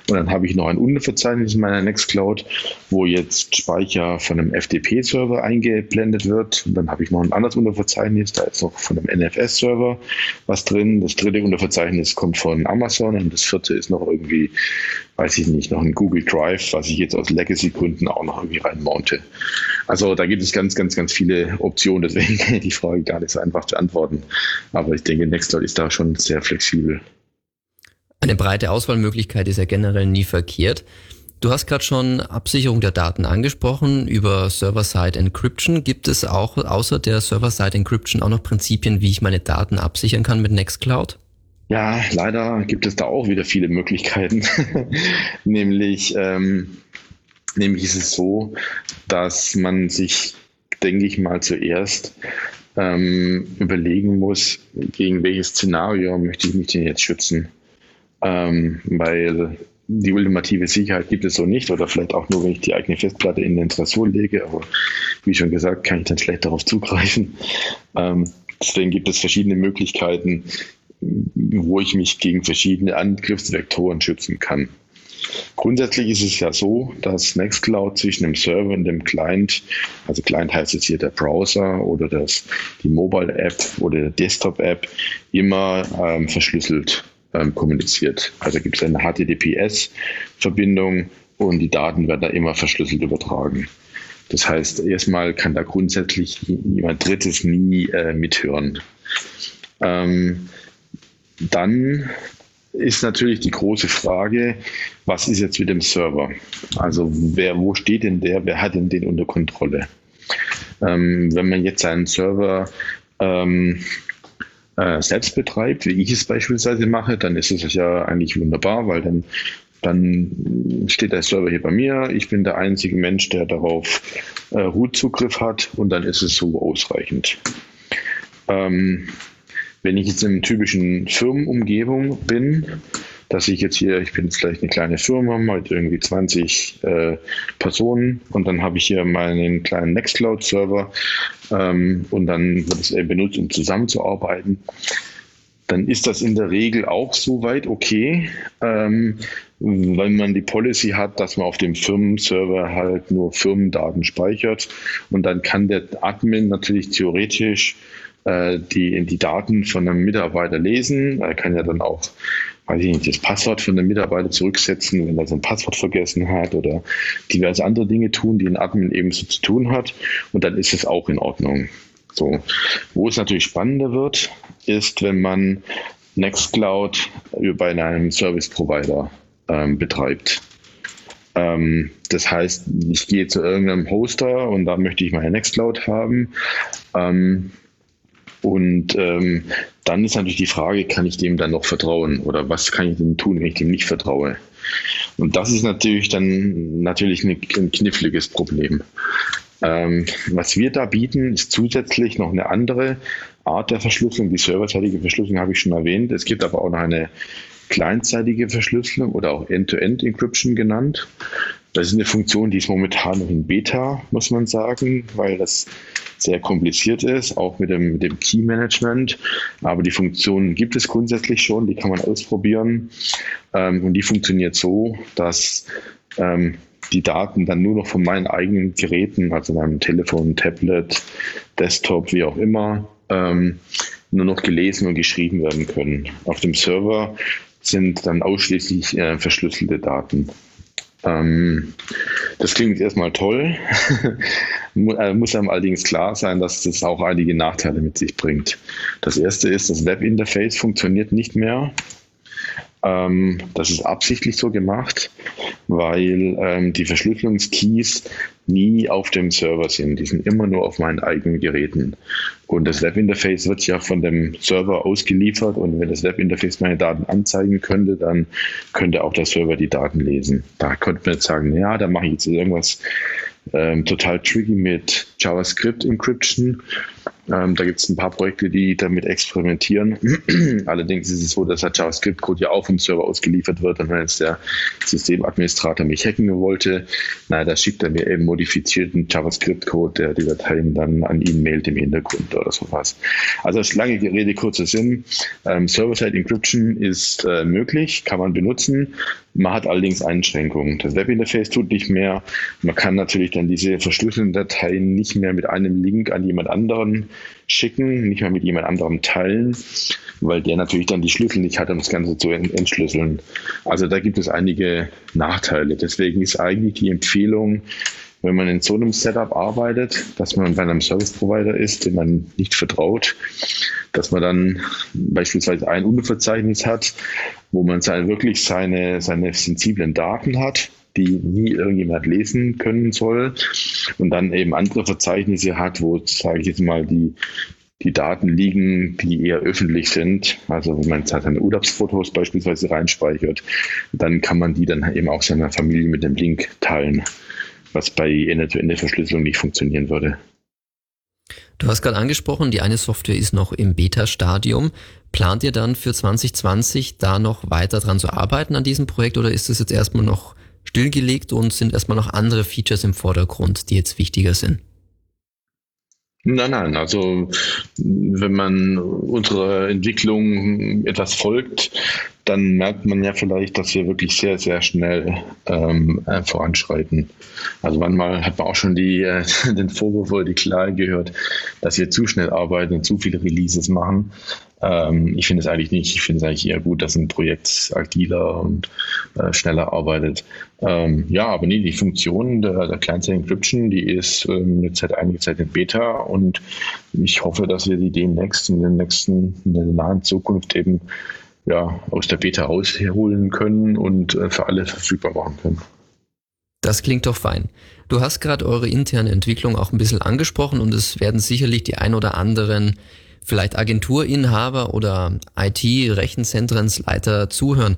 und dann habe ich noch ein Unterverzeichnis in meiner Nextcloud, wo jetzt Speicher von einem FTP-Server eingeblendet wird. Und dann habe ich noch ein anderes Unterverzeichnis, da ist noch von einem NFS-Server was drin. Das dritte Unterverzeichnis kommt von Amazon und das vierte ist noch irgendwie, weiß ich nicht, noch ein Google Drive, was ich jetzt aus Legacy-Gründen auch noch irgendwie reinmounte. Also da gibt es ganz, ganz, ganz viele Optionen, deswegen die Frage gar nicht so einfach beantworten. Aber ich denke, Nextcloud ist da schon sehr flexibel. Eine breite Auswahlmöglichkeit ist ja generell nie verkehrt. Du hast gerade schon Absicherung der Daten angesprochen über Server-Side Encryption. Gibt es auch außer der Server-Side Encryption auch noch Prinzipien, wie ich meine Daten absichern kann mit Nextcloud? Ja, leider gibt es da auch wieder viele Möglichkeiten. [laughs] nämlich, ähm, nämlich ist es so, dass man sich, denke ich mal, zuerst ähm, überlegen muss, gegen welches Szenario möchte ich mich denn jetzt schützen ähm, weil die ultimative Sicherheit gibt es so nicht oder vielleicht auch nur, wenn ich die eigene Festplatte in den Tresor lege, aber wie schon gesagt, kann ich dann schlecht darauf zugreifen. Ähm, deswegen gibt es verschiedene Möglichkeiten, wo ich mich gegen verschiedene Angriffsvektoren schützen kann. Grundsätzlich ist es ja so, dass Nextcloud zwischen dem Server und dem Client, also Client heißt jetzt hier der Browser oder das, die Mobile App oder der Desktop App, immer ähm, verschlüsselt ähm, kommuniziert. Also gibt es eine HTTPS-Verbindung und die Daten werden da immer verschlüsselt übertragen. Das heißt, erstmal kann da grundsätzlich jemand Drittes nie äh, mithören. Ähm, dann ist natürlich die große Frage, was ist jetzt mit dem Server? Also wer, wo steht denn der, wer hat denn den unter Kontrolle? Ähm, wenn man jetzt einen Server ähm, äh, selbst betreibt, wie ich es beispielsweise mache, dann ist es ja eigentlich wunderbar, weil dann, dann steht der Server hier bei mir. Ich bin der einzige Mensch, der darauf äh, Root-Zugriff hat und dann ist es so ausreichend. Ähm, wenn ich jetzt in einer typischen Firmenumgebung bin, dass ich jetzt hier, ich bin jetzt vielleicht eine kleine Firma mit irgendwie 20 äh, Personen und dann habe ich hier meinen kleinen Nextcloud-Server ähm, und dann wird es eben benutzt, um zusammenzuarbeiten. Dann ist das in der Regel auch soweit okay, ähm, wenn man die Policy hat, dass man auf dem Firmenserver halt nur Firmendaten speichert und dann kann der Admin natürlich theoretisch die, die Daten von einem Mitarbeiter lesen. Er kann ja dann auch weiß ich nicht, das Passwort von einem Mitarbeiter zurücksetzen, wenn er sein Passwort vergessen hat oder diverse andere Dinge tun, die ein Admin eben so zu tun hat. Und dann ist es auch in Ordnung. So. Wo es natürlich spannender wird, ist, wenn man Nextcloud bei einem Service Provider ähm, betreibt. Ähm, das heißt, ich gehe zu irgendeinem Hoster und da möchte ich meine Nextcloud haben. Ähm, und ähm, dann ist natürlich die Frage, kann ich dem dann noch vertrauen oder was kann ich dem tun, wenn ich dem nicht vertraue? Und das ist natürlich dann natürlich ein kniffliges Problem. Ähm, was wir da bieten, ist zusätzlich noch eine andere Art der Verschlüsselung. Die serverseitige Verschlüsselung habe ich schon erwähnt. Es gibt aber auch noch eine clientseitige Verschlüsselung oder auch End-to-End-Encryption genannt. Das ist eine Funktion, die ist momentan noch in Beta, muss man sagen, weil das sehr kompliziert ist, auch mit dem, dem Key-Management. Aber die Funktion gibt es grundsätzlich schon, die kann man ausprobieren. Ähm, und die funktioniert so, dass ähm, die Daten dann nur noch von meinen eigenen Geräten, also meinem Telefon, Tablet, Desktop, wie auch immer, ähm, nur noch gelesen und geschrieben werden können. Auf dem Server sind dann ausschließlich äh, verschlüsselte Daten. Ähm, das klingt erstmal toll, [laughs] äh, muss einem allerdings klar sein, dass das auch einige Nachteile mit sich bringt. Das erste ist, das Webinterface funktioniert nicht mehr. Ähm, das ist absichtlich so gemacht, weil ähm, die Verschlüsselungskeys nie auf dem Server sind. Die sind immer nur auf meinen eigenen Geräten. Und das Webinterface wird ja von dem Server ausgeliefert und wenn das Webinterface meine Daten anzeigen könnte, dann könnte auch der Server die Daten lesen. Da könnte man jetzt sagen, ja, da mache ich jetzt irgendwas ähm, total tricky mit JavaScript Encryption ähm, da gibt es ein paar Projekte, die damit experimentieren. [clears throat] Allerdings ist es so, dass der JavaScript-Code ja auch vom Server ausgeliefert wird. Und wenn jetzt der Systemadministrator mich hacken wollte, naja, da schickt er mir eben modifizierten JavaScript-Code, der die Dateien dann an ihn mailt im Hintergrund oder sowas. Also lange Rede, kurzer Sinn. Ähm, Server-Side Encryption ist äh, möglich, kann man benutzen. Man hat allerdings Einschränkungen. Das Webinterface tut nicht mehr. Man kann natürlich dann diese verschlüsselten Dateien nicht mehr mit einem Link an jemand anderen schicken, nicht mehr mit jemand anderem teilen, weil der natürlich dann die Schlüssel nicht hat, um das Ganze zu entschlüsseln. Also da gibt es einige Nachteile. Deswegen ist eigentlich die Empfehlung, wenn man in so einem Setup arbeitet, dass man bei einem Service Provider ist, dem man nicht vertraut, dass man dann beispielsweise ein Unterverzeichnis hat, wo man seine, wirklich seine, seine sensiblen Daten hat, die nie irgendjemand lesen können soll und dann eben andere Verzeichnisse hat, wo, sage ich jetzt mal, die, die Daten liegen, die eher öffentlich sind. Also wenn man seine Urlaubsfotos beispielsweise reinspeichert, dann kann man die dann eben auch seiner Familie mit dem Link teilen was bei Ende-zu-Ende-Verschlüsselung nicht funktionieren würde. Du hast gerade angesprochen, die eine Software ist noch im Beta-Stadium. Plant ihr dann für 2020 da noch weiter dran zu arbeiten an diesem Projekt oder ist es jetzt erstmal noch stillgelegt und sind erstmal noch andere Features im Vordergrund, die jetzt wichtiger sind? Nein, nein, also wenn man unserer Entwicklung etwas folgt, dann merkt man ja vielleicht, dass wir wirklich sehr, sehr schnell ähm, äh, voranschreiten. Also manchmal hat man auch schon die, äh, [laughs] den Vorwurf oder die Klage gehört, dass wir zu schnell arbeiten und zu viele Releases machen. Ähm, ich finde es eigentlich nicht. Ich finde es eigentlich eher gut, dass ein Projekt agiler und äh, schneller arbeitet. Ähm, ja, aber nee, die Funktion der, der Client-Side Encryption, die ist ähm, jetzt seit einiger Zeit in Beta und ich hoffe, dass wir die demnächst in den nächsten, in der nahen Zukunft eben ja, aus der Beta rausholen können und äh, für alle verfügbar machen können. Das klingt doch fein. Du hast gerade eure interne Entwicklung auch ein bisschen angesprochen und es werden sicherlich die ein oder anderen vielleicht Agenturinhaber oder IT-Rechenzentrensleiter zuhören.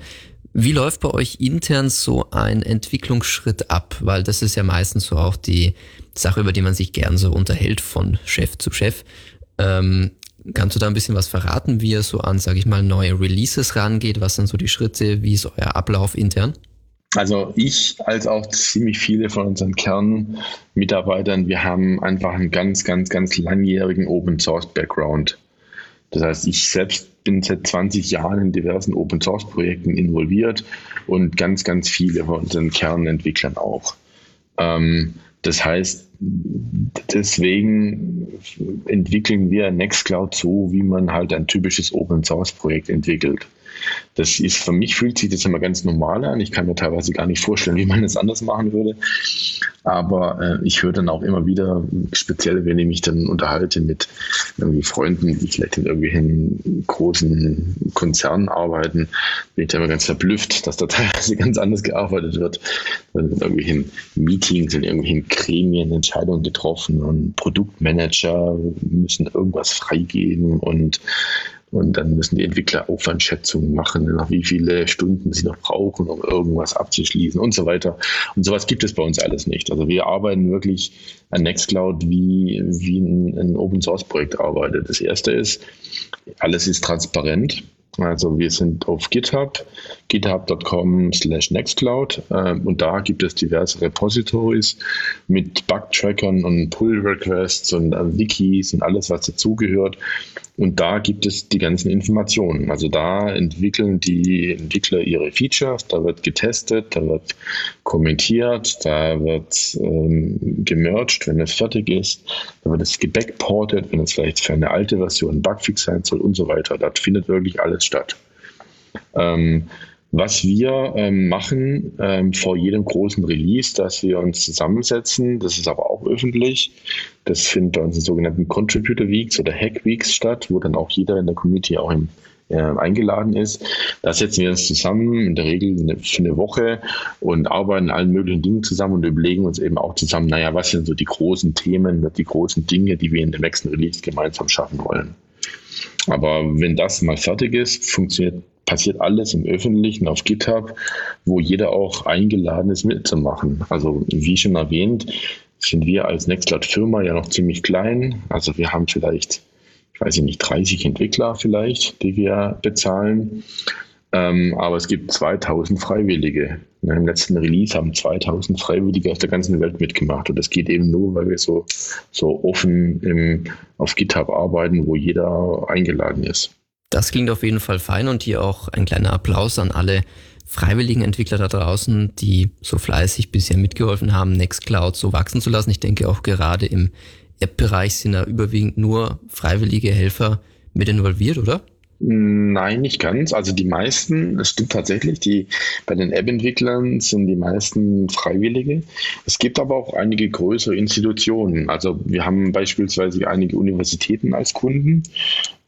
Wie läuft bei euch intern so ein Entwicklungsschritt ab? Weil das ist ja meistens so auch die Sache, über die man sich gern so unterhält von Chef zu Chef. Ähm, kannst du da ein bisschen was verraten, wie ihr so an, sage ich mal, neue Releases rangeht? Was sind so die Schritte? Wie ist euer Ablauf intern? Also ich als auch ziemlich viele von unseren Kernmitarbeitern, wir haben einfach einen ganz, ganz, ganz langjährigen Open Source Background. Das heißt, ich selbst bin seit 20 Jahren in diversen Open Source Projekten involviert und ganz, ganz viele von unseren Kernentwicklern auch. Ähm, das heißt, deswegen entwickeln wir Nextcloud so, wie man halt ein typisches Open Source Projekt entwickelt. Das ist für mich fühlt sich das immer ganz normal an. Ich kann mir teilweise gar nicht vorstellen, wie man es anders machen würde. Aber äh, ich höre dann auch immer wieder, speziell wenn ich mich dann unterhalte mit irgendwie Freunden, die vielleicht in irgendwelchen großen Konzernen arbeiten, bin ich da immer ganz verblüfft, dass da [laughs] teilweise ganz anders gearbeitet wird. Dann in irgendwelchen Meetings, in irgendwelchen Gremien Entscheidungen getroffen und Produktmanager müssen irgendwas freigeben und und dann müssen die Entwickler Aufwandschätzungen machen, nach wie viele Stunden sie noch brauchen, um irgendwas abzuschließen und so weiter. Und sowas gibt es bei uns alles nicht. Also wir arbeiten wirklich an Nextcloud wie, wie ein, ein Open Source Projekt arbeitet. Das erste ist, alles ist transparent. Also wir sind auf GitHub, github.com slash nextcloud äh, und da gibt es diverse Repositories mit Bug-Trackern und Pull-Requests und äh, Wikis und alles, was dazugehört. Und da gibt es die ganzen Informationen. Also da entwickeln die Entwickler ihre Features, da wird getestet, da wird kommentiert, da wird ähm, gemerged, wenn es fertig ist, da wird es gebackportet, wenn es vielleicht für eine alte Version Bugfix sein soll und so weiter. Da findet wirklich alles statt. Ähm, was wir ähm, machen ähm, vor jedem großen Release, dass wir uns zusammensetzen, das ist aber auch öffentlich. Das findet bei unseren sogenannten Contributor Weeks oder Hack Weeks statt, wo dann auch jeder in der Community auch im, äh, eingeladen ist. Da setzen wir uns zusammen, in der Regel für eine Woche und arbeiten allen möglichen Dingen zusammen und überlegen uns eben auch zusammen, naja, was sind so die großen Themen, die großen Dinge, die wir in dem nächsten Release gemeinsam schaffen wollen. Aber wenn das mal fertig ist, funktioniert, passiert alles im Öffentlichen auf GitHub, wo jeder auch eingeladen ist mitzumachen. Also wie schon erwähnt, sind wir als Nextcloud-Firma ja noch ziemlich klein. Also wir haben vielleicht, ich weiß nicht, 30 Entwickler vielleicht, die wir bezahlen. Ähm, aber es gibt 2000 Freiwillige. Im letzten Release haben 2000 Freiwillige aus der ganzen Welt mitgemacht. Und das geht eben nur, weil wir so, so offen im, auf GitHub arbeiten, wo jeder eingeladen ist. Das klingt auf jeden Fall fein und hier auch ein kleiner Applaus an alle freiwilligen Entwickler da draußen, die so fleißig bisher mitgeholfen haben, Nextcloud so wachsen zu lassen. Ich denke auch gerade im App-Bereich sind da überwiegend nur freiwillige Helfer mit involviert, oder? Nein, nicht ganz. Also die meisten, es stimmt tatsächlich, die bei den App-Entwicklern sind die meisten Freiwillige. Es gibt aber auch einige größere Institutionen. Also wir haben beispielsweise einige Universitäten als Kunden,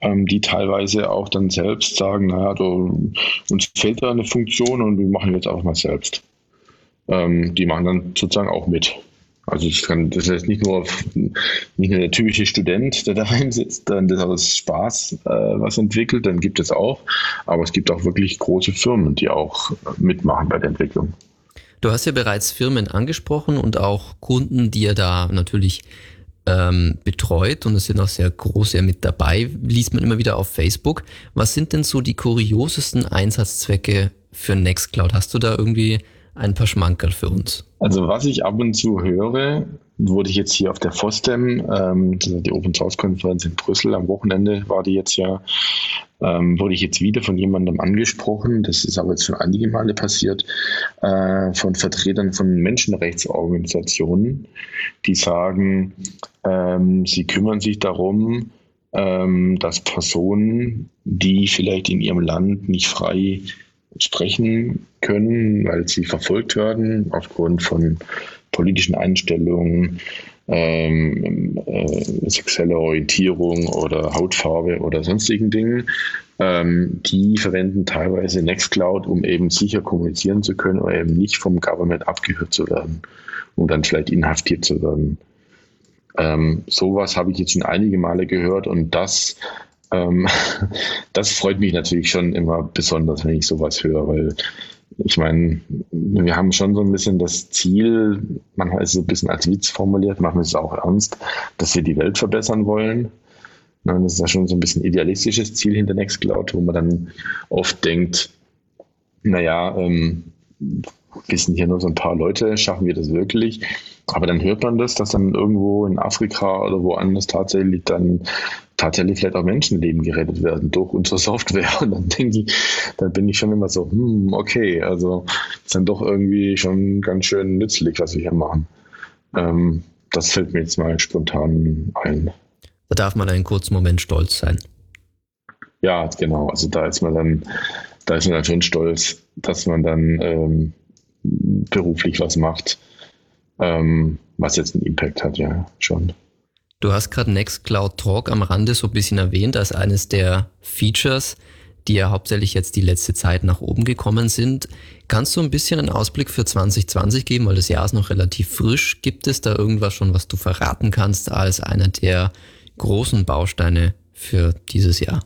ähm, die teilweise auch dann selbst sagen, naja, du, uns fehlt da eine Funktion und wir machen jetzt auch mal selbst. Ähm, die machen dann sozusagen auch mit. Also ich kann, das ist nicht nur, nicht nur der typische Student, der daheim [laughs] sitzt, dann das aus Spaß äh, was entwickelt, dann gibt es auch. Aber es gibt auch wirklich große Firmen, die auch mitmachen bei der Entwicklung. Du hast ja bereits Firmen angesprochen und auch Kunden, die ihr da natürlich ähm, betreut und es sind auch sehr große mit dabei, liest man immer wieder auf Facebook. Was sind denn so die kuriosesten Einsatzzwecke für Nextcloud? Hast du da irgendwie ein paar Schmankerl für uns? Also was ich ab und zu höre, wurde ich jetzt hier auf der FOSDEM, ähm, die Open Source Konferenz in Brüssel am Wochenende war die jetzt ja, ähm, wurde ich jetzt wieder von jemandem angesprochen, das ist aber jetzt schon einige Male passiert, äh, von Vertretern von Menschenrechtsorganisationen, die sagen, ähm, sie kümmern sich darum, ähm, dass Personen, die vielleicht in ihrem Land nicht frei sprechen können, weil sie verfolgt werden aufgrund von politischen Einstellungen, ähm, äh, sexueller Orientierung oder Hautfarbe oder sonstigen Dingen. Ähm, die verwenden teilweise Nextcloud, um eben sicher kommunizieren zu können oder eben nicht vom Government abgehört zu werden und dann vielleicht inhaftiert zu werden. Ähm, sowas habe ich jetzt schon einige Male gehört und das ähm, [laughs] das freut mich natürlich schon immer besonders, wenn ich sowas höre, weil ich meine, wir haben schon so ein bisschen das Ziel, manchmal ist es ein bisschen als Witz formuliert, manchmal ist es auch ernst, dass wir die Welt verbessern wollen. Das ist ja schon so ein bisschen idealistisches Ziel hinter Nextcloud, wo man dann oft denkt, naja, ähm, wir sind hier nur so ein paar Leute, schaffen wir das wirklich? Aber dann hört man das, dass dann irgendwo in Afrika oder woanders tatsächlich dann tatsächlich vielleicht auch Menschenleben gerettet werden durch unsere Software. [laughs] Und dann denke ich, dann bin ich schon immer so, hm, okay, also ist dann doch irgendwie schon ganz schön nützlich, was wir hier machen. Ähm, das fällt mir jetzt mal spontan ein. Da darf man einen kurzen Moment stolz sein. Ja, genau. Also da ist man dann, da ist man dann schon stolz, dass man dann ähm, beruflich was macht, ähm, was jetzt einen Impact hat, ja, schon. Du hast gerade Nextcloud Talk am Rande so ein bisschen erwähnt als eines der Features, die ja hauptsächlich jetzt die letzte Zeit nach oben gekommen sind. Kannst du ein bisschen einen Ausblick für 2020 geben, weil das Jahr ist noch relativ frisch. Gibt es da irgendwas schon, was du verraten kannst als einer der großen Bausteine für dieses Jahr?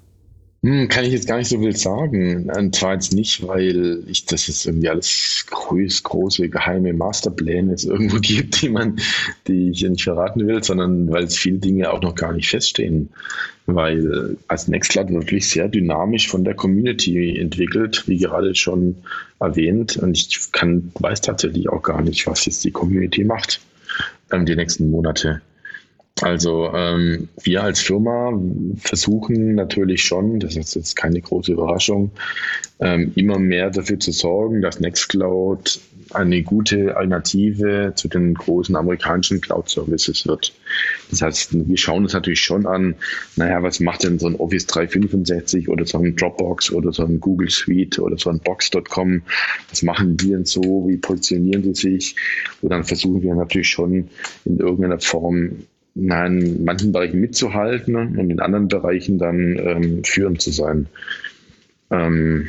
Hm, kann ich jetzt gar nicht so viel sagen. Und zwar jetzt nicht, weil ich das jetzt irgendwie alles groß, große, geheime Masterpläne jetzt irgendwo [laughs] gibt, die man, die ich nicht verraten will, sondern weil es viele Dinge auch noch gar nicht feststehen. Weil als Nextcloud wirklich sehr dynamisch von der Community entwickelt, wie gerade schon erwähnt. Und ich kann, weiß tatsächlich auch gar nicht, was jetzt die Community macht ähm, die nächsten Monate. Also ähm, wir als Firma versuchen natürlich schon, das ist jetzt keine große Überraschung, ähm, immer mehr dafür zu sorgen, dass Nextcloud eine gute Alternative zu den großen amerikanischen Cloud-Services wird. Das heißt, wir schauen uns natürlich schon an, naja, was macht denn so ein Office 365 oder so ein Dropbox oder so ein Google Suite oder so ein Box.com, was machen die denn so, wie positionieren sie sich? Und dann versuchen wir natürlich schon in irgendeiner Form in manchen Bereichen mitzuhalten und in anderen Bereichen dann ähm, führend zu sein. Ähm,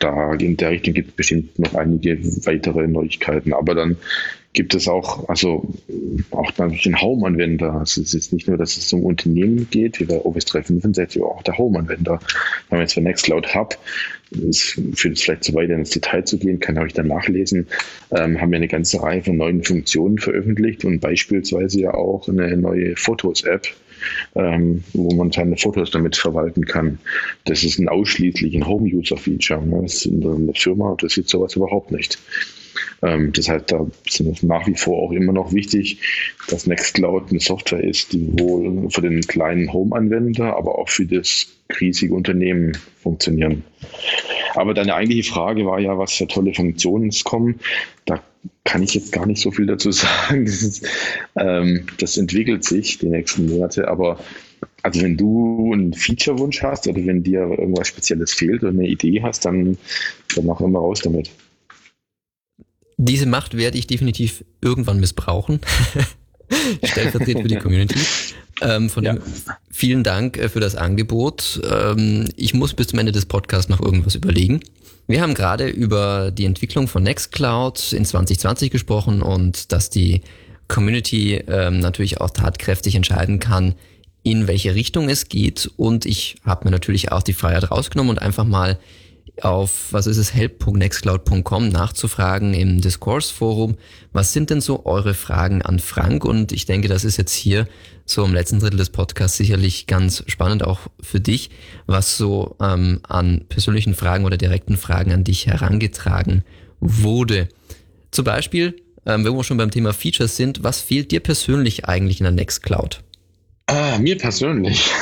da in der Richtung gibt es bestimmt noch einige weitere Neuigkeiten. Aber dann gibt es auch, also auch natürlich den Home-Anwender. Also es ist nicht nur, dass es um Unternehmen geht, wie bei Office 365, auch der Home-Anwender. Wenn man jetzt für Nextcloud Hub, es führt es vielleicht zu weit ins Detail zu gehen, kann ich dann nachlesen, ähm, haben wir eine ganze Reihe von neuen Funktionen veröffentlicht und beispielsweise ja auch eine neue Fotos-App, ähm, wo man seine Fotos damit verwalten kann. Das ist ein ausschließlich ein Home-User-Feature. Ne? Das ist in der Firma, das sieht sowas überhaupt nicht. Ähm, das heißt, da ist es nach wie vor auch immer noch wichtig, dass Nextcloud eine Software ist, die wohl für den kleinen Home-Anwender, aber auch für das riesige Unternehmen funktionieren. Aber deine eigentliche Frage war ja, was für tolle Funktionen es kommen. Da kann ich jetzt gar nicht so viel dazu [laughs] sagen. Das, ist, ähm, das entwickelt sich die nächsten Monate, aber also wenn du einen Feature-Wunsch hast oder wenn dir irgendwas Spezielles fehlt oder eine Idee hast, dann, dann mach immer raus damit. Diese Macht werde ich definitiv irgendwann missbrauchen. [laughs] Stellvertretend für die Community. Ähm, von ja. dem vielen Dank äh, für das Angebot. Ähm, ich muss bis zum Ende des Podcasts noch irgendwas überlegen. Wir haben gerade über die Entwicklung von Nextcloud in 2020 gesprochen und dass die Community ähm, natürlich auch tatkräftig entscheiden kann, in welche Richtung es geht. Und ich habe mir natürlich auch die Freiheit rausgenommen und einfach mal auf, was ist es, help.nextcloud.com nachzufragen im Discourse-Forum. Was sind denn so eure Fragen an Frank? Und ich denke, das ist jetzt hier so im letzten Drittel des Podcasts sicherlich ganz spannend auch für dich, was so ähm, an persönlichen Fragen oder direkten Fragen an dich herangetragen wurde. Zum Beispiel, ähm, wenn wir schon beim Thema Features sind, was fehlt dir persönlich eigentlich in der Nextcloud? Ah, mir persönlich. [laughs]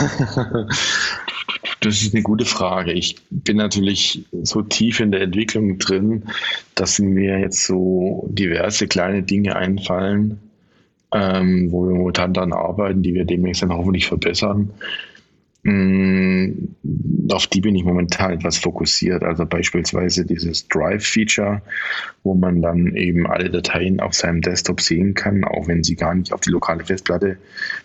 Das ist eine gute Frage. Ich bin natürlich so tief in der Entwicklung drin, dass mir jetzt so diverse kleine Dinge einfallen, ähm, wo wir momentan daran arbeiten, die wir demnächst dann hoffentlich verbessern. Mm, auf die bin ich momentan etwas fokussiert. Also beispielsweise dieses Drive-Feature, wo man dann eben alle Dateien auf seinem Desktop sehen kann, auch wenn sie gar nicht auf die lokale Festplatte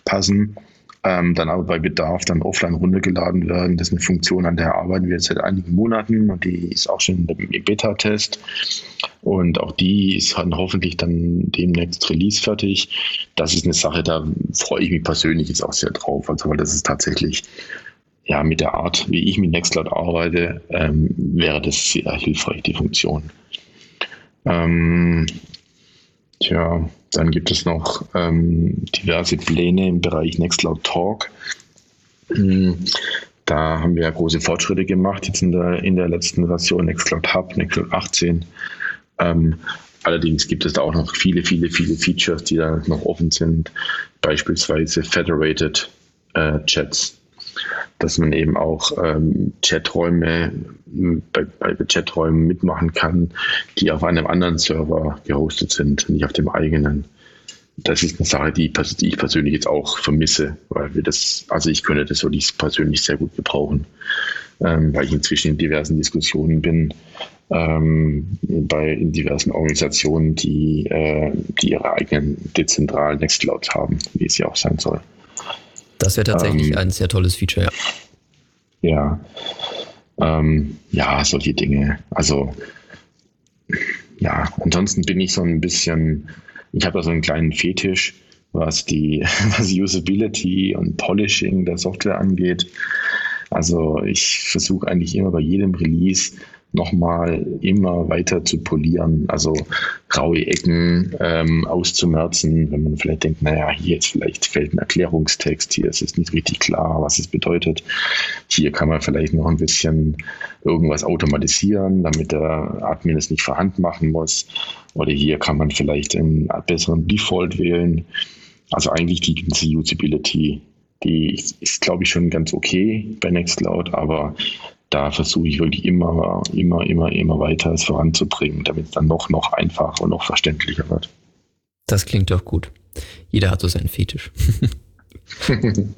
passen ähm, dann aber bei Bedarf dann offline runtergeladen werden. Das ist eine Funktion, an der arbeiten wir jetzt seit einigen Monaten und die ist auch schon im Beta-Test. Und auch die ist dann hoffentlich dann demnächst Release fertig. Das ist eine Sache, da freue ich mich persönlich jetzt auch sehr drauf. Also, weil das ist tatsächlich ja, mit der Art, wie ich mit Nextcloud arbeite, ähm, wäre das sehr hilfreich, die Funktion. Ähm, tja, dann gibt es noch ähm, diverse Pläne im Bereich Nextcloud Talk. Hm, da haben wir ja große Fortschritte gemacht, jetzt in der, in der letzten Version Nextcloud Hub, Nextcloud 18. Ähm, allerdings gibt es da auch noch viele, viele, viele Features, die da noch offen sind. Beispielsweise Federated äh, Chats dass man eben auch ähm, Chaträume bei, bei Chaträumen mitmachen kann, die auf einem anderen Server gehostet sind, nicht auf dem eigenen. Das ist eine Sache, die, die ich persönlich jetzt auch vermisse, weil wir das, also ich könnte das wirklich persönlich sehr gut gebrauchen, ähm, weil ich inzwischen in diversen Diskussionen bin, ähm, bei in diversen Organisationen, die, äh, die ihre eigenen dezentralen Nextclouds haben, wie es ja auch sein soll. Das wäre tatsächlich ähm, ein sehr tolles Feature, ja. Ja. Ähm, ja, solche Dinge. Also, ja, ansonsten bin ich so ein bisschen, ich habe da so einen kleinen Fetisch, was die [laughs] was Usability und Polishing der Software angeht. Also ich versuche eigentlich immer bei jedem Release nochmal immer weiter zu polieren, also raue Ecken ähm, auszumerzen, wenn man vielleicht denkt, naja, hier jetzt vielleicht fällt ein Erklärungstext, hier ist es nicht richtig klar, was es bedeutet. Hier kann man vielleicht noch ein bisschen irgendwas automatisieren, damit der Admin es nicht vorhand machen muss. Oder hier kann man vielleicht einen besseren Default wählen. Also eigentlich die ganze Usability, die ist, ist glaube ich, schon ganz okay bei Nextcloud, aber da versuche ich wirklich immer, immer, immer, immer weiter es voranzubringen, damit es dann noch, noch einfacher und noch verständlicher wird. Das klingt doch gut. Jeder hat so seinen Fetisch. [laughs]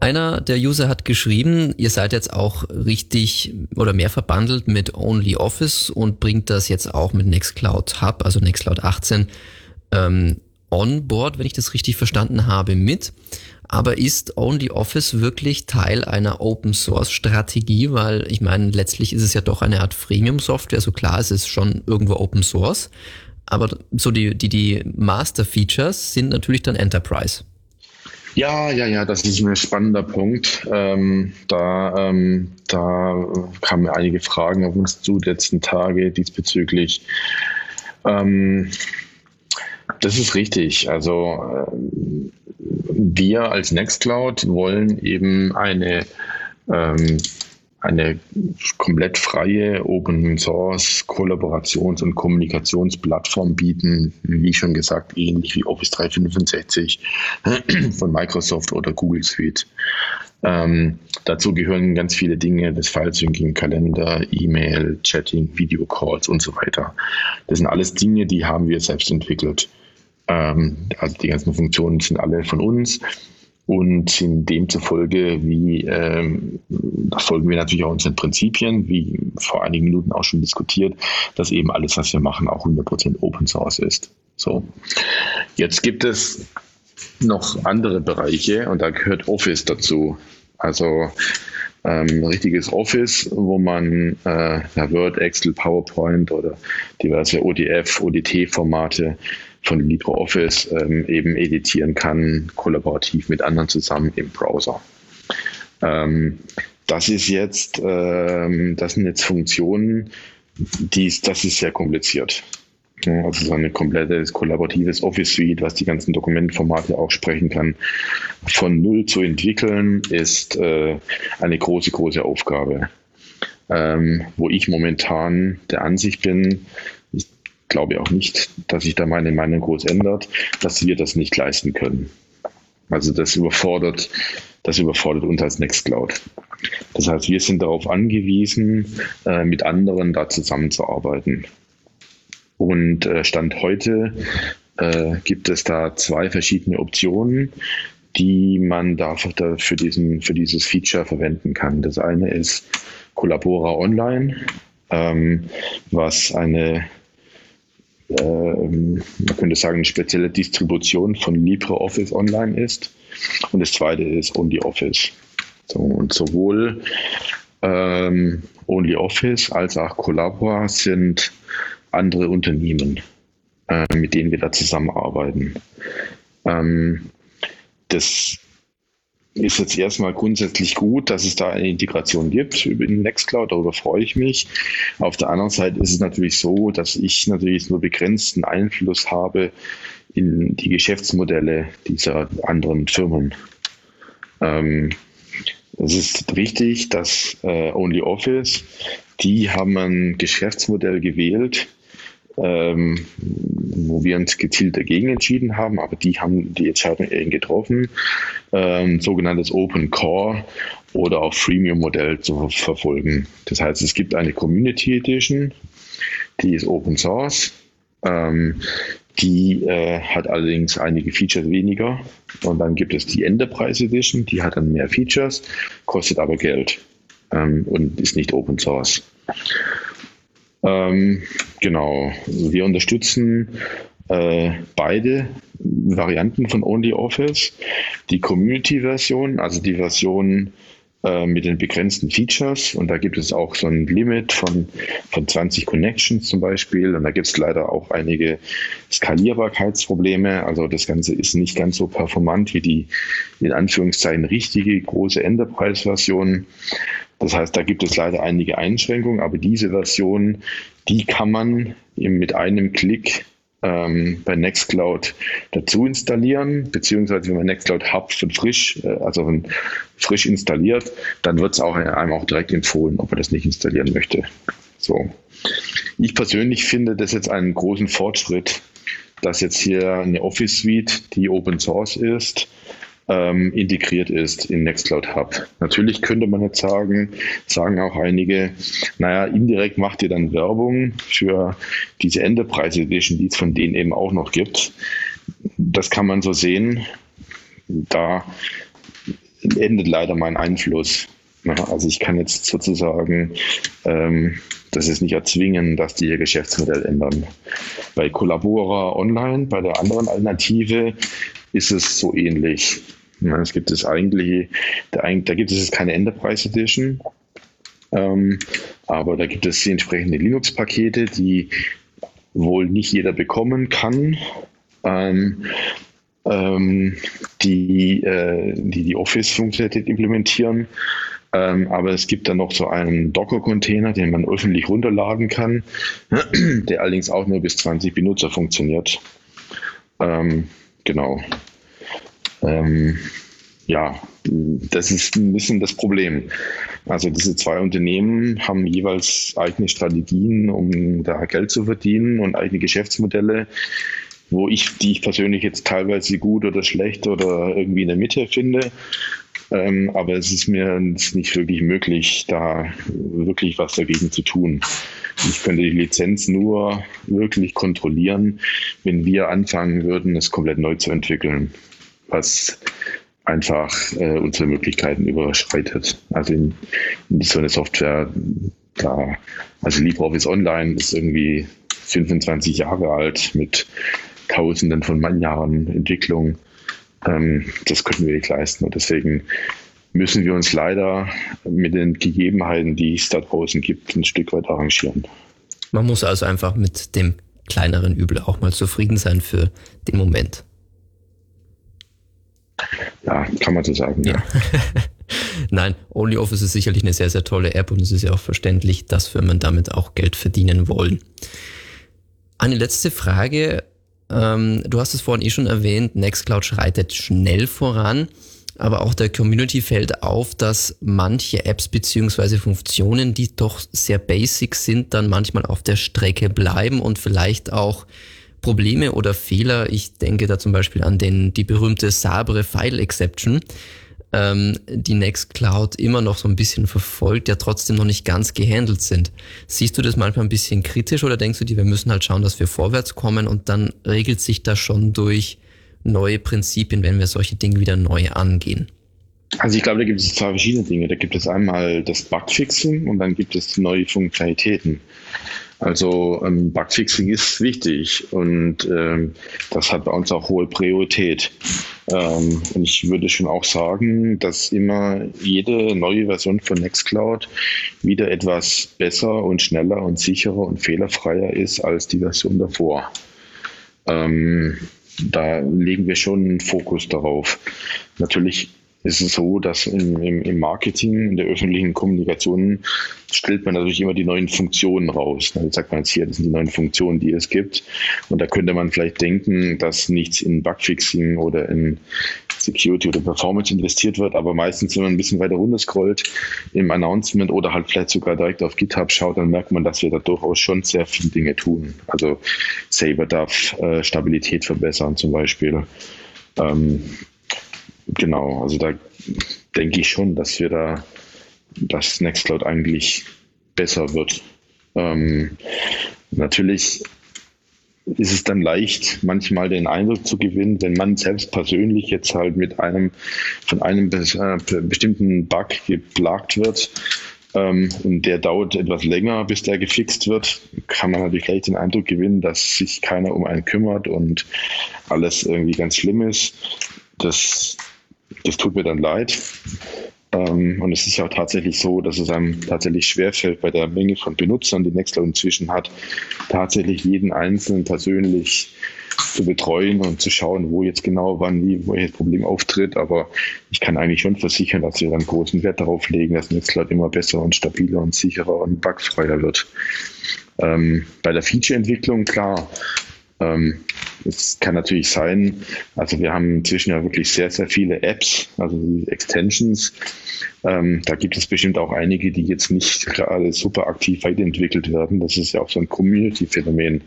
Einer der User hat geschrieben, ihr seid jetzt auch richtig oder mehr verbandelt mit OnlyOffice und bringt das jetzt auch mit Nextcloud Hub, also Nextcloud 18, ähm, on board, wenn ich das richtig verstanden habe, mit. Aber ist OnlyOffice wirklich Teil einer Open Source Strategie? Weil ich meine, letztlich ist es ja doch eine Art Freemium Software. So klar, es ist schon irgendwo Open Source. Aber so die, die, die Master Features sind natürlich dann Enterprise. Ja, ja, ja, das ist ein spannender Punkt. Ähm, da, ähm, da kamen einige Fragen auf uns zu, letzten Tage diesbezüglich. Ähm, das ist richtig. Also ähm, wir als Nextcloud wollen eben eine, ähm, eine komplett freie Open Source Kollaborations- und Kommunikationsplattform bieten, wie schon gesagt, ähnlich wie Office 365 [clears throat] von Microsoft oder Google Suite. Ähm, dazu gehören ganz viele Dinge, das File-Syncing, Kalender, E-Mail, Chatting, Videocalls und so weiter. Das sind alles Dinge, die haben wir selbst entwickelt. Ähm, also die ganzen Funktionen sind alle von uns und sind demzufolge, wie ähm, da folgen wir natürlich auch unseren Prinzipien, wie vor einigen Minuten auch schon diskutiert, dass eben alles, was wir machen, auch 100% Open Source ist. So, jetzt gibt es noch andere Bereiche und da gehört Office dazu. Also ähm, richtiges Office, wo man äh, Word, Excel, PowerPoint oder diverse ODF, ODT-Formate von LibreOffice ähm, eben editieren kann, kollaborativ mit anderen zusammen im Browser. Ähm, das ist jetzt, ähm, das sind jetzt Funktionen, die, das ist sehr kompliziert. Also so ein komplettes kollaboratives Office Suite, was die ganzen Dokumentformate auch sprechen kann, von null zu entwickeln, ist äh, eine große, große Aufgabe. Ähm, wo ich momentan der Ansicht bin, glaube auch nicht, dass sich da meine Meinung groß ändert, dass wir das nicht leisten können. Also das überfordert, das überfordert uns als Nextcloud. Das heißt, wir sind darauf angewiesen, äh, mit anderen da zusammenzuarbeiten. Und äh, Stand heute äh, gibt es da zwei verschiedene Optionen, die man da für, diesen, für dieses Feature verwenden kann. Das eine ist Collabora Online, ähm, was eine ähm, man könnte sagen, eine spezielle Distribution von LibreOffice Online ist. Und das zweite ist OnlyOffice. So, und sowohl ähm, OnlyOffice als auch Collabora sind andere Unternehmen, äh, mit denen wir da zusammenarbeiten. Ähm, das ist jetzt erstmal grundsätzlich gut, dass es da eine Integration gibt über den Nextcloud, darüber freue ich mich. Auf der anderen Seite ist es natürlich so, dass ich natürlich nur begrenzten Einfluss habe in die Geschäftsmodelle dieser anderen Firmen. Ähm, es ist richtig, dass äh, OnlyOffice, die haben ein Geschäftsmodell gewählt, ähm, wo wir uns gezielt dagegen entschieden haben, aber die haben die Entscheidung eben getroffen, ähm, sogenanntes Open Core oder auch Freemium-Modell zu verfolgen. Das heißt, es gibt eine Community Edition, die ist Open Source. Ähm, die äh, hat allerdings einige Features weniger. Und dann gibt es die Enterprise Edition, die hat dann mehr Features, kostet aber Geld ähm, und ist nicht Open Source. Ähm, genau, wir unterstützen äh, beide Varianten von OnlyOffice. Die Community-Version, also die Version, äh, mit den begrenzten Features und da gibt es auch so ein Limit von, von 20 Connections zum Beispiel und da gibt es leider auch einige Skalierbarkeitsprobleme. Also das Ganze ist nicht ganz so performant wie die in Anführungszeichen richtige große Enterprise-Version. Das heißt, da gibt es leider einige Einschränkungen, aber diese Version, die kann man mit einem Klick ähm, bei Nextcloud dazu installieren, beziehungsweise wenn man Nextcloud Hub schon frisch, äh, also frisch installiert, dann wird es auch einem auch direkt empfohlen, ob man das nicht installieren möchte. So. Ich persönlich finde das jetzt einen großen Fortschritt, dass jetzt hier eine Office Suite, die Open Source ist, ähm, integriert ist in Nextcloud Hub. Natürlich könnte man jetzt sagen, sagen auch einige, naja, indirekt macht ihr dann Werbung für diese Enterprise Edition, die es von denen eben auch noch gibt. Das kann man so sehen. Da endet leider mein Einfluss. Also ich kann jetzt sozusagen ähm, das ist nicht erzwingen, dass die ihr Geschäftsmodell ändern. Bei Collabora Online, bei der anderen Alternative, ist es so ähnlich. Es gibt es eigentlich, da, gibt es keine Enterprise Edition, ähm, aber da gibt es die entsprechenden Linux-Pakete, die wohl nicht jeder bekommen kann. Ähm, ähm, die, äh, die die Office-Funktionalität implementieren. Ähm, aber es gibt dann noch so einen Docker-Container, den man öffentlich runterladen kann, [clears throat] der allerdings auch nur bis 20 Benutzer funktioniert. Ähm, genau. Ähm, ja, das ist ein bisschen das Problem. Also diese zwei Unternehmen haben jeweils eigene Strategien, um da Geld zu verdienen und eigene Geschäftsmodelle, wo ich, die ich persönlich jetzt teilweise gut oder schlecht oder irgendwie in der Mitte finde. Ähm, aber es ist mir nicht wirklich möglich, da wirklich was dagegen zu tun. Ich könnte die Lizenz nur wirklich kontrollieren, wenn wir anfangen würden, es komplett neu zu entwickeln, was einfach äh, unsere Möglichkeiten überschreitet. Also in, in so eine Software, da, also LibreOffice Online ist irgendwie 25 Jahre alt mit Tausenden von Jahren Entwicklung. Ähm, das können wir nicht leisten und deswegen müssen wir uns leider mit den Gegebenheiten, die es da draußen gibt, ein Stück weit arrangieren. Man muss also einfach mit dem kleineren Übel auch mal zufrieden sein für den Moment. Ja, kann man so sagen, ja. [laughs] Nein, OnlyOffice ist sicherlich eine sehr, sehr tolle App und es ist ja auch verständlich, dass Firmen damit auch Geld verdienen wollen. Eine letzte Frage. Ähm, du hast es vorhin eh schon erwähnt, Nextcloud schreitet schnell voran, aber auch der Community fällt auf, dass manche Apps beziehungsweise Funktionen, die doch sehr basic sind, dann manchmal auf der Strecke bleiben und vielleicht auch Probleme oder Fehler. Ich denke da zum Beispiel an den, die berühmte Sabre File Exception, ähm, die Nextcloud immer noch so ein bisschen verfolgt, ja trotzdem noch nicht ganz gehandelt sind. Siehst du das manchmal ein bisschen kritisch oder denkst du dir, wir müssen halt schauen, dass wir vorwärts kommen und dann regelt sich das schon durch neue Prinzipien, wenn wir solche Dinge wieder neu angehen? Also ich glaube, da gibt es zwei verschiedene Dinge. Da gibt es einmal das Bugfixing und dann gibt es neue Funktionalitäten. Also ähm, Bugfixing ist wichtig und ähm, das hat bei uns auch hohe Priorität. Ähm, und ich würde schon auch sagen, dass immer jede neue Version von Nextcloud wieder etwas besser und schneller und sicherer und fehlerfreier ist als die Version davor. Ähm, da legen wir schon einen Fokus darauf. Natürlich ist es so, dass im, im, im Marketing, in der öffentlichen Kommunikation stellt man natürlich immer die neuen Funktionen raus. Dann sagt man jetzt hier, das sind die neuen Funktionen, die es gibt. Und da könnte man vielleicht denken, dass nichts in Bugfixing oder in Security oder Performance investiert wird, aber meistens, wenn man ein bisschen weiter runter scrollt im Announcement oder halt vielleicht sogar direkt auf GitHub schaut, dann merkt man, dass wir da durchaus schon sehr viele Dinge tun. Also Saber darf äh, Stabilität verbessern zum Beispiel. Ähm, genau, also da denke ich schon, dass wir da, dass Nextcloud eigentlich besser wird. Ähm, natürlich ist es dann leicht, manchmal den Eindruck zu gewinnen, wenn man selbst persönlich jetzt halt mit einem von einem äh, bestimmten Bug geplagt wird ähm, und der dauert etwas länger, bis der gefixt wird, kann man natürlich gleich den Eindruck gewinnen, dass sich keiner um einen kümmert und alles irgendwie ganz schlimm ist. Das das tut mir dann leid. Ähm, und es ist ja auch tatsächlich so, dass es einem tatsächlich schwerfällt, bei der Menge von Benutzern, die Nextcloud inzwischen hat, tatsächlich jeden Einzelnen persönlich zu betreuen und zu schauen, wo jetzt genau, wann, wie, welches Problem auftritt. Aber ich kann eigentlich schon versichern, dass wir dann großen Wert darauf legen, dass Nextcloud immer besser und stabiler und sicherer und bugfreier wird. Ähm, bei der Feature-Entwicklung, klar, ähm, es kann natürlich sein, also wir haben inzwischen ja wirklich sehr, sehr viele Apps, also Extensions. Ähm, da gibt es bestimmt auch einige, die jetzt nicht gerade super aktiv weiterentwickelt werden. Das ist ja auch so ein Community-Phänomen.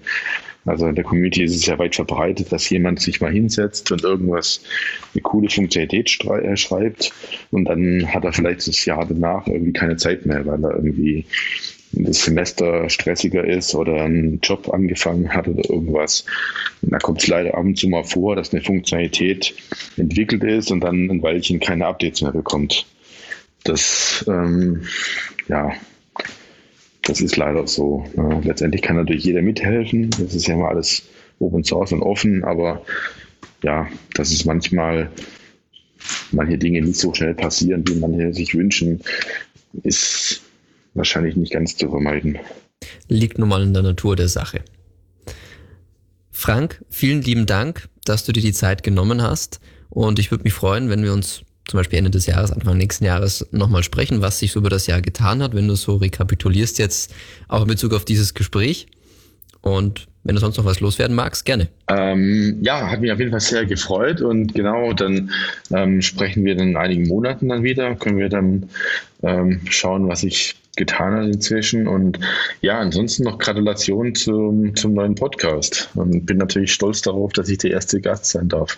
Also in der Community ist es ja weit verbreitet, dass jemand sich mal hinsetzt und irgendwas, eine coole Funktionalität äh, schreibt und dann hat er vielleicht das Jahr danach irgendwie keine Zeit mehr, weil er irgendwie das Semester stressiger ist oder einen Job angefangen hat oder irgendwas. Und da kommt es leider ab und zu mal vor, dass eine Funktionalität entwickelt ist und dann ein Weilchen keine Updates mehr bekommt. Das, ähm, ja, das ist leider so. Ja, letztendlich kann natürlich jeder mithelfen. Das ist ja mal alles Open Source und offen, aber ja, dass es manchmal manche Dinge nicht so schnell passieren, wie manche sich wünschen, ist wahrscheinlich nicht ganz zu vermeiden. Liegt nun mal in der Natur der Sache. Frank, vielen lieben Dank, dass du dir die Zeit genommen hast. Und ich würde mich freuen, wenn wir uns zum Beispiel Ende des Jahres, Anfang nächsten Jahres nochmal sprechen, was sich so über das Jahr getan hat, wenn du so rekapitulierst jetzt auch in Bezug auf dieses Gespräch. Und wenn du sonst noch was loswerden magst, gerne. Ähm, ja, hat mich auf jeden Fall sehr gefreut und genau, dann ähm, sprechen wir in einigen Monaten dann wieder, können wir dann ähm, schauen, was sich getan hat inzwischen und ja, ansonsten noch Gratulation zum, zum neuen Podcast und bin natürlich stolz darauf, dass ich der erste Gast sein darf.